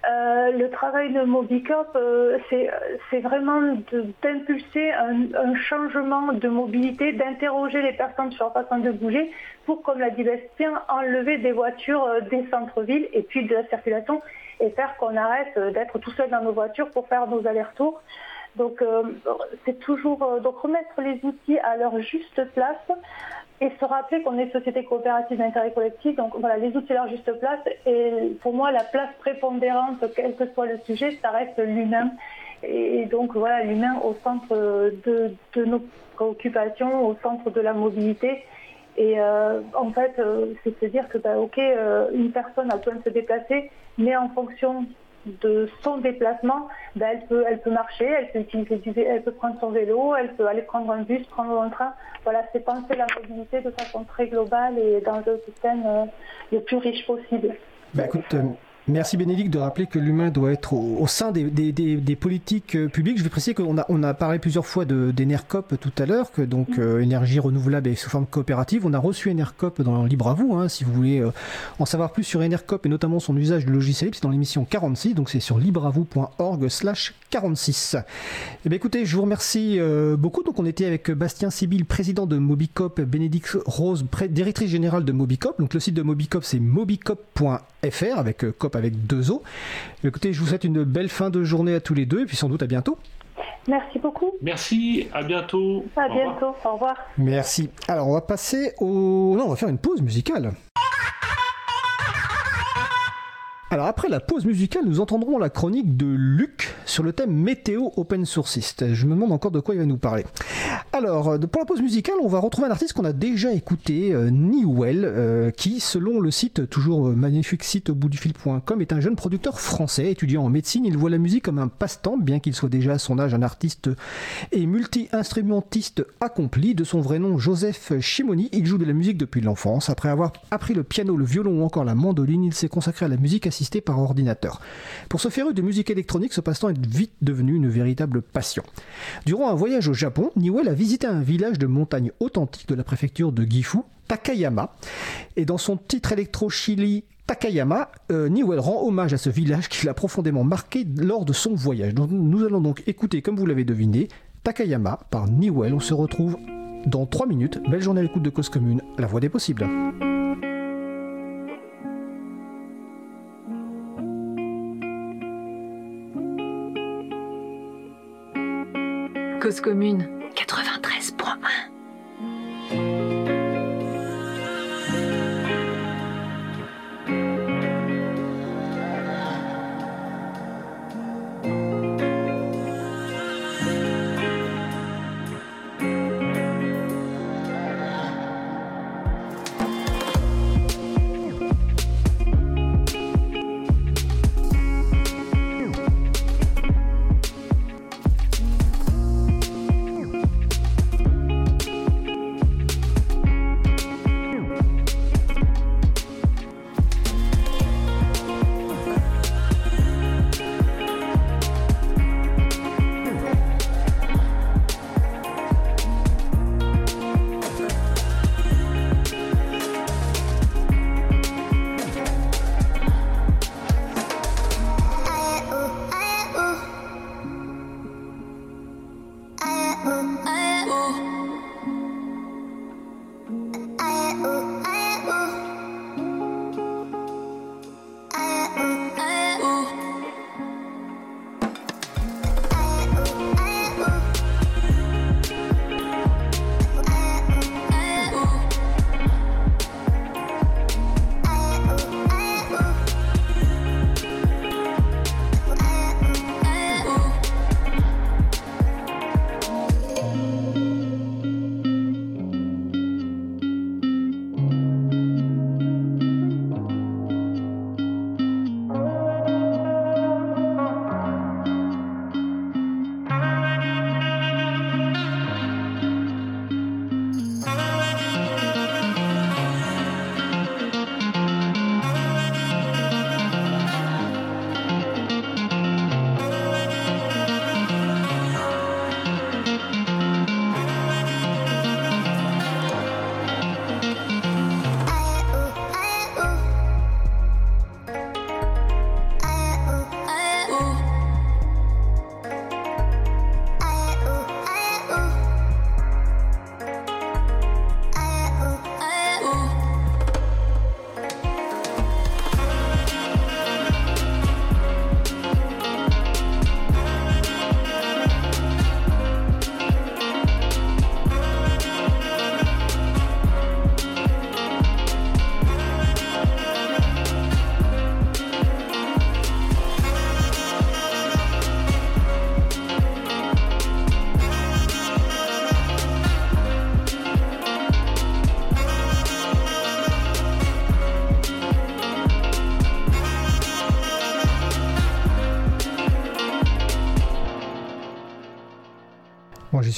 Euh, le travail de Mobicop, euh, c'est vraiment d'impulser un, changement de mobilité, d'interroger les personnes sur leur façon de bouger pour, comme l'a dit Bastien, enlever des voitures euh, des centres-villes et puis de la circulation et faire qu'on arrête d'être tout seul dans nos voitures pour faire nos allers-retours. Donc c'est toujours donc remettre les outils à leur juste place et se rappeler qu'on est société coopérative d'intérêt collectif. Donc voilà, les outils à leur juste place. Et pour moi, la place prépondérante, quel que soit le sujet, ça reste l'humain. Et donc voilà, l'humain au centre de, nos préoccupations, au centre de la mobilité. Et euh, en fait, euh, c'est se dire que, bah, ok, euh, une personne a besoin de se déplacer, mais en fonction de son déplacement, ben, elle, peut, elle peut marcher, elle peut, utiliser, elle peut prendre son vélo, elle peut aller prendre un bus, prendre un train. Voilà, c'est penser la mobilité de façon très globale et dans un système euh, le plus riche possible. Ben, écoute, euh, Merci Bénédicte de rappeler que l'humain doit être au, sein des, politiques euh, publiques. Je vais préciser qu'on a, on a parlé plusieurs fois d'Enercop tout à l'heure, que donc mm. euh, énergie renouvelable et sous forme coopérative. On a reçu Enercop dans Libre à vous, hein, si vous voulez euh, en savoir plus sur Enercop et notamment son usage de logiciel. C'est dans l'émission 46, donc c'est sur libreavou.org slash 46. Eh bien, écoutez, je vous remercie beaucoup. Donc on était avec Bastien Sibyl, président de Mobicop, Bénédicte Rose, directrice générale de Mobicop. Donc le site de Mobicop c'est mobicop.fr avec cop avec deux os. Écoutez, je vous souhaite une belle fin de journée à tous les deux et puis sans doute à bientôt. Merci beaucoup. Merci, à bientôt. À bientôt, au revoir. Merci. Alors on va passer au... Non, on va faire une pause musicale. Alors après la pause musicale, nous entendrons la chronique de Luc sur le thème météo open sourciste. Je me demande encore de quoi il va nous parler. Alors euh, pour la pause musicale, on va retrouver un artiste qu'on a déjà écouté, euh, Newell, euh, qui selon le site, toujours magnifique site au bout du fil.com, est un jeune producteur français, étudiant en médecine. Il voit la musique comme un passe-temps, bien qu'il soit déjà à son âge un artiste et multi-instrumentiste accompli. De son vrai nom, Joseph Chimoni, il joue de la musique depuis l'enfance. Après avoir appris le piano, le violon ou encore la mandoline, il s'est consacré à la musique par ordinateur. Pour ce féru de musique électronique, ce passe-temps est vite devenu une véritable passion. Durant un voyage au Japon, Niwell a visité un village de montagne authentique de la préfecture de Gifu, Takayama, et dans son titre électro-chili Takayama, euh, Niwell rend hommage à ce village qui l'a profondément marqué lors de son voyage. nous allons donc écouter, comme vous l'avez deviné, Takayama par Niwell. On se retrouve dans 3 minutes. Belle journée à l'écoute de Cause Commune, la voix des possibles. Cause commune. 93.1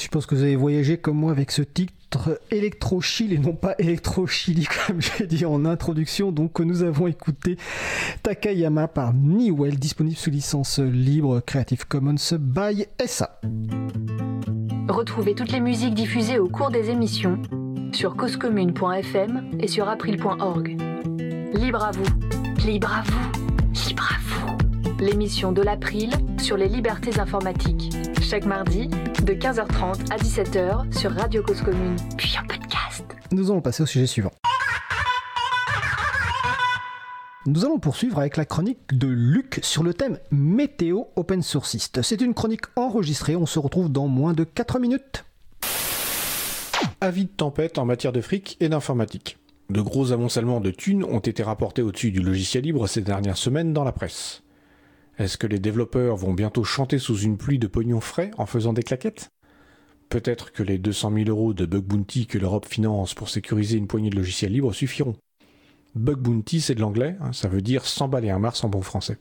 suppose que vous avez voyagé comme moi avec ce titre électro-chill et non pas électro-chili comme j'ai dit en introduction. Donc nous avons écouté Takayama par Niwell, disponible sous licence libre Creative Commons by SA. Retrouvez toutes les musiques diffusées au cours des émissions sur causecommune.fm et sur april.org. Libre à vous, libre à vous, libre à vous. L'émission de l'April sur les libertés informatiques. Chaque mardi, de 15h30 à 17h sur Radio Cause Commune, puis en podcast. Nous allons passer au sujet suivant. Nous allons poursuivre avec la chronique de Luc sur le thème météo open sourciste. C'est une chronique enregistrée, on se retrouve dans moins de 4 minutes. Avis de tempête en matière de fric et d'informatique. De gros amoncellements de thunes ont été rapportés au-dessus du logiciel libre ces dernières semaines dans la presse. Est-ce que les développeurs vont bientôt chanter sous une pluie de pognon frais en faisant des claquettes? Peut-être que les 200 000 euros de bug bounty que l'Europe finance pour sécuriser une poignée de logiciels libres suffiront. Bug bounty, c'est de l'anglais, hein, ça veut dire s'emballer un mars en bon français.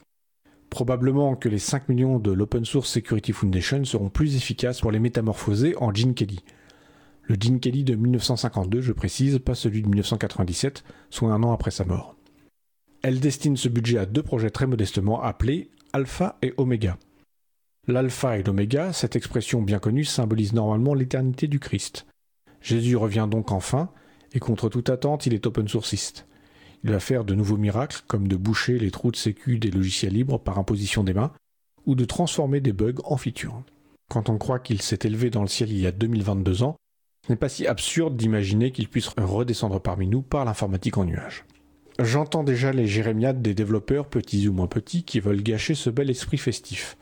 Probablement que les 5 millions de l'Open Source Security Foundation seront plus efficaces pour les métamorphoser en Gene Kelly. Le Gene Kelly de 1952, je précise, pas celui de 1997, soit un an après sa mort. Elle destine ce budget à deux projets très modestement appelés Alpha et Oméga. L'alpha et l'oméga, cette expression bien connue, symbolise normalement l'éternité du Christ. Jésus revient donc enfin, et contre toute attente, il est open sourciste. Il va faire de nouveaux miracles, comme de boucher les trous de sécu des logiciels libres par imposition des mains, ou de transformer des bugs en features. Quand on croit qu'il s'est élevé dans le ciel il y a 2022 ans, ce n'est pas si absurde d'imaginer qu'il puisse redescendre parmi nous par l'informatique en nuage. J'entends déjà les jérémiades des développeurs, petits ou moins petits, qui veulent gâcher ce bel esprit festif.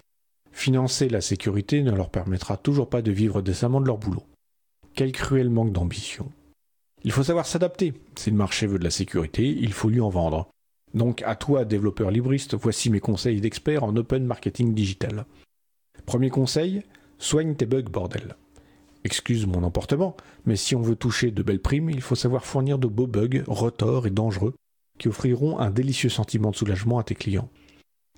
Financer la sécurité ne leur permettra toujours pas de vivre décemment de leur boulot. Quel cruel manque d'ambition. Il faut savoir s'adapter. Si le marché veut de la sécurité, il faut lui en vendre. Donc à toi, développeur libriste, voici mes conseils d'expert en open marketing digital. Premier conseil, soigne tes bugs, bordel. Excuse mon emportement, mais si on veut toucher de belles primes, il faut savoir fournir de beaux bugs, retors et dangereux, qui offriront un délicieux sentiment de soulagement à tes clients.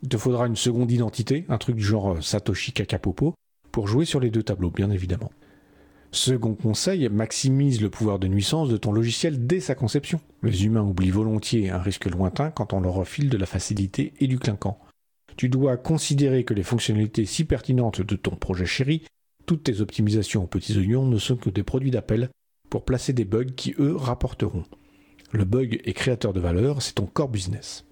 Il te faudra une seconde identité, un truc du genre euh, Satoshi Kakapopo, pour jouer sur les deux tableaux, bien évidemment. Second conseil, maximise le pouvoir de nuisance de ton logiciel dès sa conception. Les humains oublient volontiers un risque lointain quand on leur refile de la facilité et du clinquant. Tu dois considérer que les fonctionnalités si pertinentes de ton projet chéri toutes tes optimisations aux petits oignons ne sont que des produits d'appel pour placer des bugs qui, eux, rapporteront. Le bug est créateur de valeur, c'est ton core business.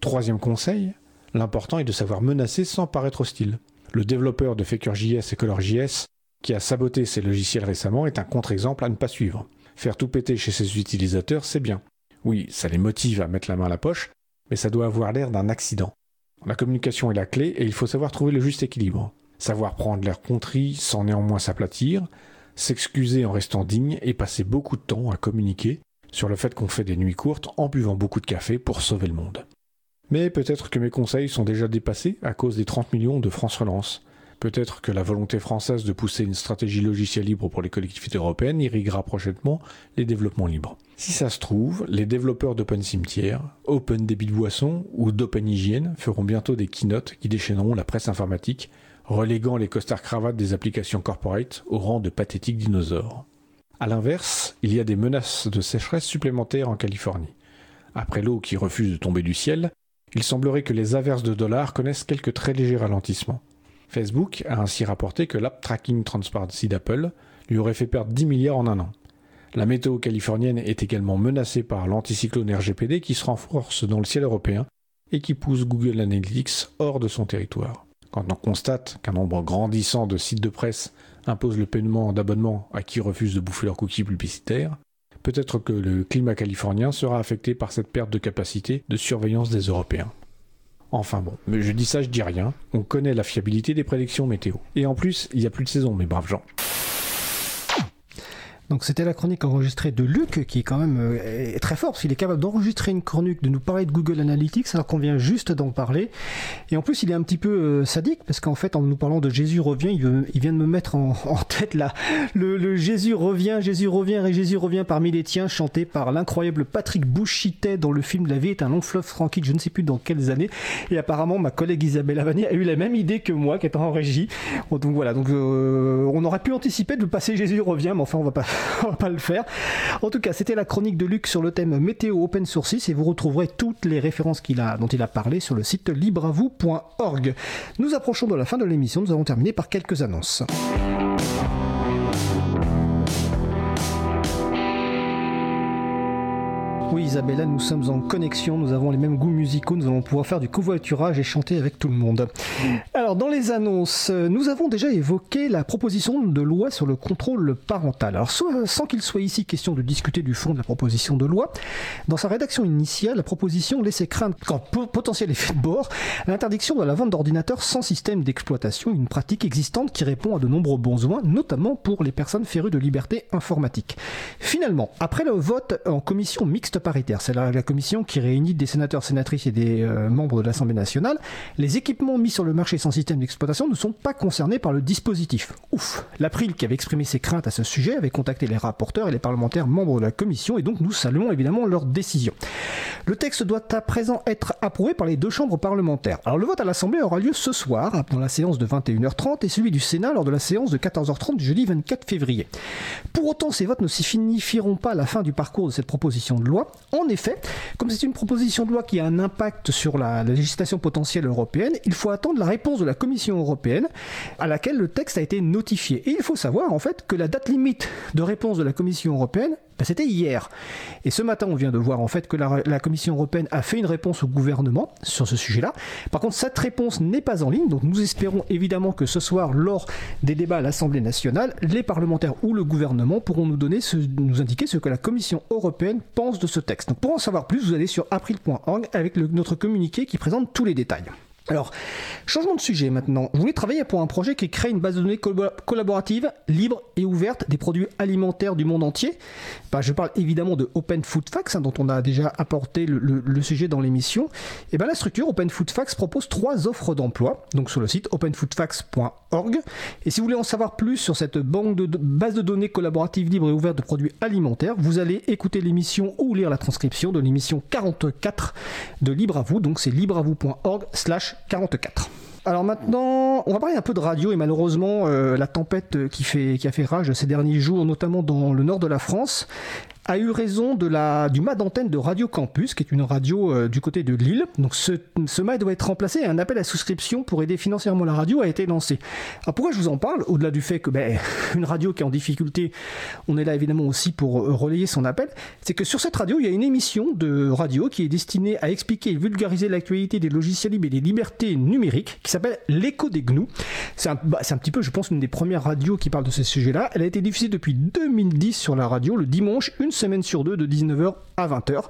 Troisième conseil, l'important est de savoir menacer sans paraître hostile. Le développeur de FakerJS et ColorJS qui a saboté ses logiciels récemment est un contre-exemple à ne pas suivre. Faire tout péter chez ses utilisateurs, c'est bien. Oui, ça les motive à mettre la main à la poche, mais ça doit avoir l'air d'un accident. La communication est la clé et il faut savoir trouver le juste équilibre savoir prendre l'air contrit sans néanmoins s'aplatir, s'excuser en restant digne et passer beaucoup de temps à communiquer sur le fait qu'on fait des nuits courtes en buvant beaucoup de café pour sauver le monde. Mais peut-être que mes conseils sont déjà dépassés à cause des 30 millions de France Relance. Peut-être que la volonté française de pousser une stratégie logicielle libre pour les collectivités européennes irriguera prochainement les développements libres. Si ça se trouve, les développeurs d'Open Cimetière, Open Débit de Boisson ou d'Open Hygiène feront bientôt des keynotes qui déchaîneront la presse informatique reléguant les costards cravates des applications corporate au rang de pathétiques dinosaures. A l'inverse, il y a des menaces de sécheresse supplémentaires en Californie. Après l'eau qui refuse de tomber du ciel, il semblerait que les averses de dollars connaissent quelques très légers ralentissements. Facebook a ainsi rapporté que l'App Tracking Transparency d'Apple lui aurait fait perdre 10 milliards en un an. La météo californienne est également menacée par l'anticyclone RGPD qui se renforce dans le ciel européen et qui pousse Google Analytics hors de son territoire. Quand on constate qu'un nombre grandissant de sites de presse impose le paiement d'abonnements à qui refuse de bouffer leurs cookies publicitaires, peut-être que le climat californien sera affecté par cette perte de capacité de surveillance des Européens. Enfin bon, mais je dis ça, je dis rien. On connaît la fiabilité des prédictions météo. Et en plus, il n'y a plus de saison, mes braves gens. Donc c'était la chronique enregistrée de Luc, qui est quand même euh, très fort, parce qu'il est capable d'enregistrer une chronique, de nous parler de Google Analytics, alors qu'on vient juste d'en parler. Et en plus, il est un petit peu euh, sadique, parce qu'en fait, en nous parlant de Jésus revient, il, vient de me mettre en, tête là, le, Jésus revient, Jésus revient et Jésus revient parmi les tiens, chanté par l'incroyable Patrick Bouchitet dans le film La vie est un long fleuve tranquille, je ne sais plus dans quelles années. Et apparemment, ma collègue Isabelle Avani a eu la même idée que moi, qui est en régie. Donc voilà, donc euh, on aurait pu anticiper de passer Jésus revient, mais enfin, on va pas, on va pas le faire. En tout cas, c'était la chronique de Luc sur le thème météo open sources et vous retrouverez toutes les références dont il a parlé sur le site libreavou.org. Nous approchons de la fin de l'émission, nous allons terminer par quelques annonces. Oui, Isabella, nous sommes en connexion, nous avons les mêmes goûts musicaux, nous allons pouvoir faire du covoiturage et chanter avec tout le monde. Alors, dans les annonces, nous avons déjà évoqué la proposition de loi sur le contrôle parental. Alors, sans qu'il soit ici question de discuter du fond de la proposition de loi, dans sa rédaction initiale, la proposition laissait craindre, qu'en potentiel effet de bord, l'interdiction de la vente d'ordinateurs sans système d'exploitation, une pratique existante qui répond à de nombreux besoins, notamment pour les personnes férues de liberté informatique. Finalement, après le vote en commission mixte paritaire. C'est la, commission qui réunit des sénateurs, sénatrices et des euh, membres de l'Assemblée nationale. Les équipements mis sur le marché sans système d'exploitation ne sont pas concernés par le dispositif. Ouf L'April, qui avait exprimé ses craintes à ce sujet, avait contacté les rapporteurs et les parlementaires membres de la commission, et donc nous saluons évidemment leur décision. Le texte doit à présent être approuvé par les deux chambres parlementaires. Alors le vote à l'Assemblée aura lieu ce soir, dans la séance de 21h30, et celui du Sénat lors de la séance de 14h30 du jeudi 24 février. Pour autant, ces votes ne signifieront pas la fin du parcours de cette proposition de loi, en effet, comme c'est une proposition de loi qui a un impact sur la, législation potentielle européenne, il faut attendre la réponse de la Commission européenne à laquelle le texte a été notifié. Et il faut savoir en fait que la date limite de réponse de la Commission européenne ben, c'était hier. Et ce matin, on vient de voir en fait que la, Commission européenne a fait une réponse au gouvernement sur ce sujet-là. Par contre, cette réponse n'est pas en ligne, donc nous espérons évidemment que ce soir, lors des débats à l'Assemblée nationale, les parlementaires ou le gouvernement pourront nous indiquer ce que la Commission européenne pense de ce texte. Pour en savoir plus, vous allez sur april.org avec notre communiqué qui présente tous les détails. Alors, changement de sujet maintenant. Je voulais travailler pour un projet qui crée une base de données collaborative, libre et ouverte des produits alimentaires du monde entier? Bah, je parle évidemment de Open Food Facts, hein, dont on a déjà apporté le, sujet dans l'émission. Et ben la structure Open Food Facts propose trois offres d'emploi, donc sur le site openfoodfacts.org. Et si vous voulez en savoir plus sur cette banque de, base de données collaborative libre et ouverte de produits alimentaires, vous allez écouter l'émission ou lire la transcription de l'émission 44 de Libre à vous. Donc c'est libreavou.org slash 44. Alors maintenant, on va parler un peu de radio et malheureusement, euh, la tempête qui, fait, qui a fait rage ces derniers jours, notamment dans le nord de la France, a eu raison de la, du mât d'antenne de Radio Campus, qui est une radio euh, du côté de Lille. Donc ce, ce mât doit être remplacé et un appel à souscription pour aider financièrement la radio a été lancé. Alors pourquoi je vous en parle Au-delà du fait que ben, une radio qui est en difficulté, on est là évidemment aussi pour euh, relayer son appel, c'est que sur cette radio, il y a une émission de radio qui est destinée à expliquer et vulgariser l'actualité des logiciels libres et des libertés numériques, qui s'appelle L'écho des GNU. C'est un, bah, un petit peu, je pense, une des premières radios qui parle de ces sujets-là. Elle a été diffusée depuis 2010 sur la radio, le dimanche, une semaine sur deux de 19h à 20h.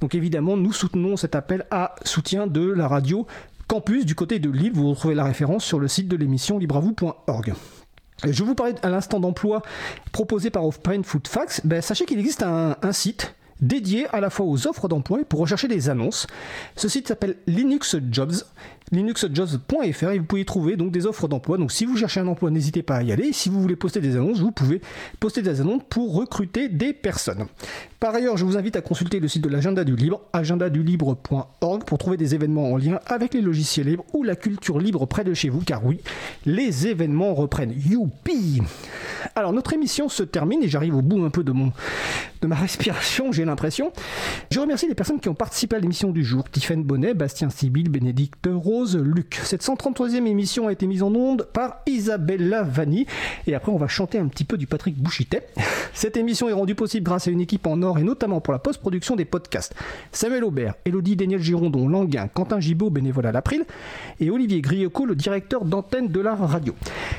Donc évidemment, nous soutenons cet appel à soutien de la radio Campus du côté de Lille. Vous retrouvez la référence sur le site de l'émission libravou.org. Je vous parlais à l'instant d'emploi proposé par Open Food Facts. Ben, sachez qu'il existe un, un site dédié à la fois aux offres d'emploi et pour rechercher des annonces. Ce site s'appelle Linux Jobs linuxjobs.fr et vous pouvez y trouver donc des offres d'emploi. Donc si vous cherchez un emploi, n'hésitez pas à y aller. Si vous voulez poster des annonces, vous pouvez poster des annonces pour recruter des personnes. Par ailleurs, je vous invite à consulter le site de l'agenda du libre, agendadulibre.org pour trouver des événements en lien avec les logiciels libres ou la culture libre près de chez vous, car oui, les événements reprennent. Youpi Alors notre émission se termine et j'arrive au bout un peu de mon de ma respiration, j'ai l'impression. Je remercie les personnes qui ont participé à l'émission du jour. Tiffaine Bonnet, Bastien Sibyl, Bénédicte Luc. Cette 133e émission a été mise en onde par Isabella Vanni. Et après, on va chanter un petit peu du Patrick Bouchitet. Cette émission est rendue possible grâce à une équipe en or et notamment pour la post-production des podcasts. Samuel Aubert, Elodie Daniel Girondon, Languin, Quentin Gibaud, bénévole à l'April, et Olivier Grioco, le directeur d'antenne de la radio.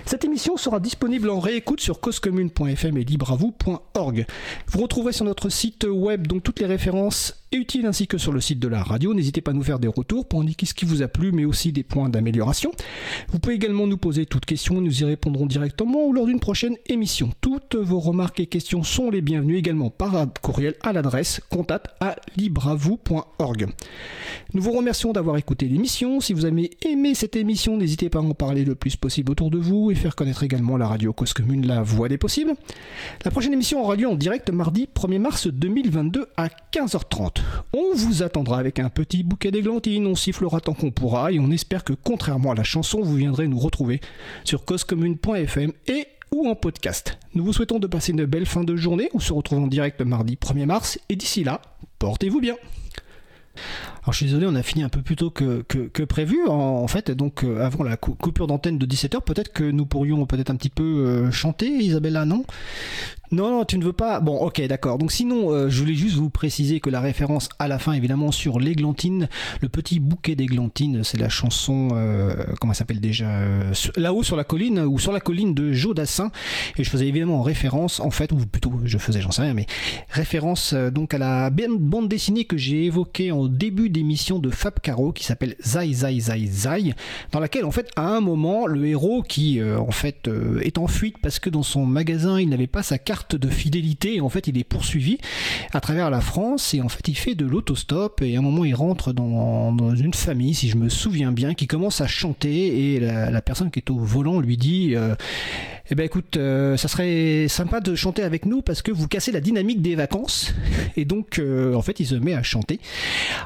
Cette émission sera disponible en réécoute sur causecommune.fm et libreavou.org. Vous retrouverez sur notre site web donc toutes les références et utiles ainsi que sur le site de la radio. N'hésitez pas à nous faire des retours pour indiquer ce qui vous a plu mais aussi des points d'amélioration. Vous pouvez également nous poser toutes questions, nous y répondrons directement ou lors d'une prochaine émission. Toutes vos remarques et questions sont les bienvenues également par courriel à l'adresse contact à libravou.org. Nous vous remercions d'avoir écouté l'émission. Si vous avez aimé cette émission, n'hésitez pas à en parler le plus possible autour de vous et faire connaître également la radio Cause Commune, la voix des possibles. La prochaine émission aura lieu en direct mardi 1er mars 2022 à 15h30. On vous attendra avec un petit bouquet d'églantines, on sifflera tant qu'on pourra et on espère que contrairement à la chanson, vous viendrez nous retrouver sur causecommune.fm et ou en podcast. Nous vous souhaitons de passer une belle fin de journée. On se retrouve en direct mardi 1er mars et d'ici là, portez-vous bien. Alors je suis désolé, on a fini un peu plus tôt que, que, prévu. En, fait, donc euh, avant la coupure d'antenne de 17h, peut-être que nous pourrions peut-être un petit peu euh, chanter, Isabella, non? Non, non, tu ne veux pas. Bon, ok, d'accord. Donc sinon, euh, je voulais juste vous préciser que la référence à la fin, évidemment, sur l'églantine, le petit bouquet d'églantine, c'est la chanson, euh, comment s'appelle déjà euh, Là-haut sur la colline, ou sur la colline de Jodassin. Et je faisais évidemment référence, en fait, ou plutôt je faisais, j'en sais rien, mais référence donc à la bande dessinée que j'ai évoquée en début d'émission de Fab Caro, qui s'appelle Zai Zai Zai Zai, dans laquelle, en fait, à un moment, le héros qui, en fait, est en fuite parce que dans son magasin, il n'avait pas sa carte de fidélité. en fait, il est poursuivi à travers la France et en fait, il fait de l'autostop. Et à un moment, il rentre dans, une famille, si je me souviens bien, qui commence à chanter et la, personne qui est au volant lui dit euh, eh ben écoute, euh, ça serait sympa de chanter avec nous parce que vous cassez la dynamique des vacances. Et donc, euh, en fait, il se met à chanter.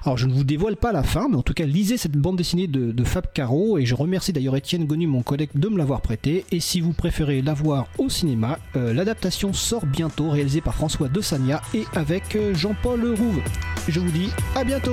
Alors, je ne vous dévoile pas la fin, mais en tout cas, lisez cette bande dessinée de, Fab Caro. Et je remercie d'ailleurs Étienne Gonu, mon collègue, de me l'avoir prêté. Et si vous préférez la voir au cinéma, euh, l'adaptation sort bientôt, réalisée par François De Sagna et avec Jean-Paul Rouve. Je vous dis à bientôt!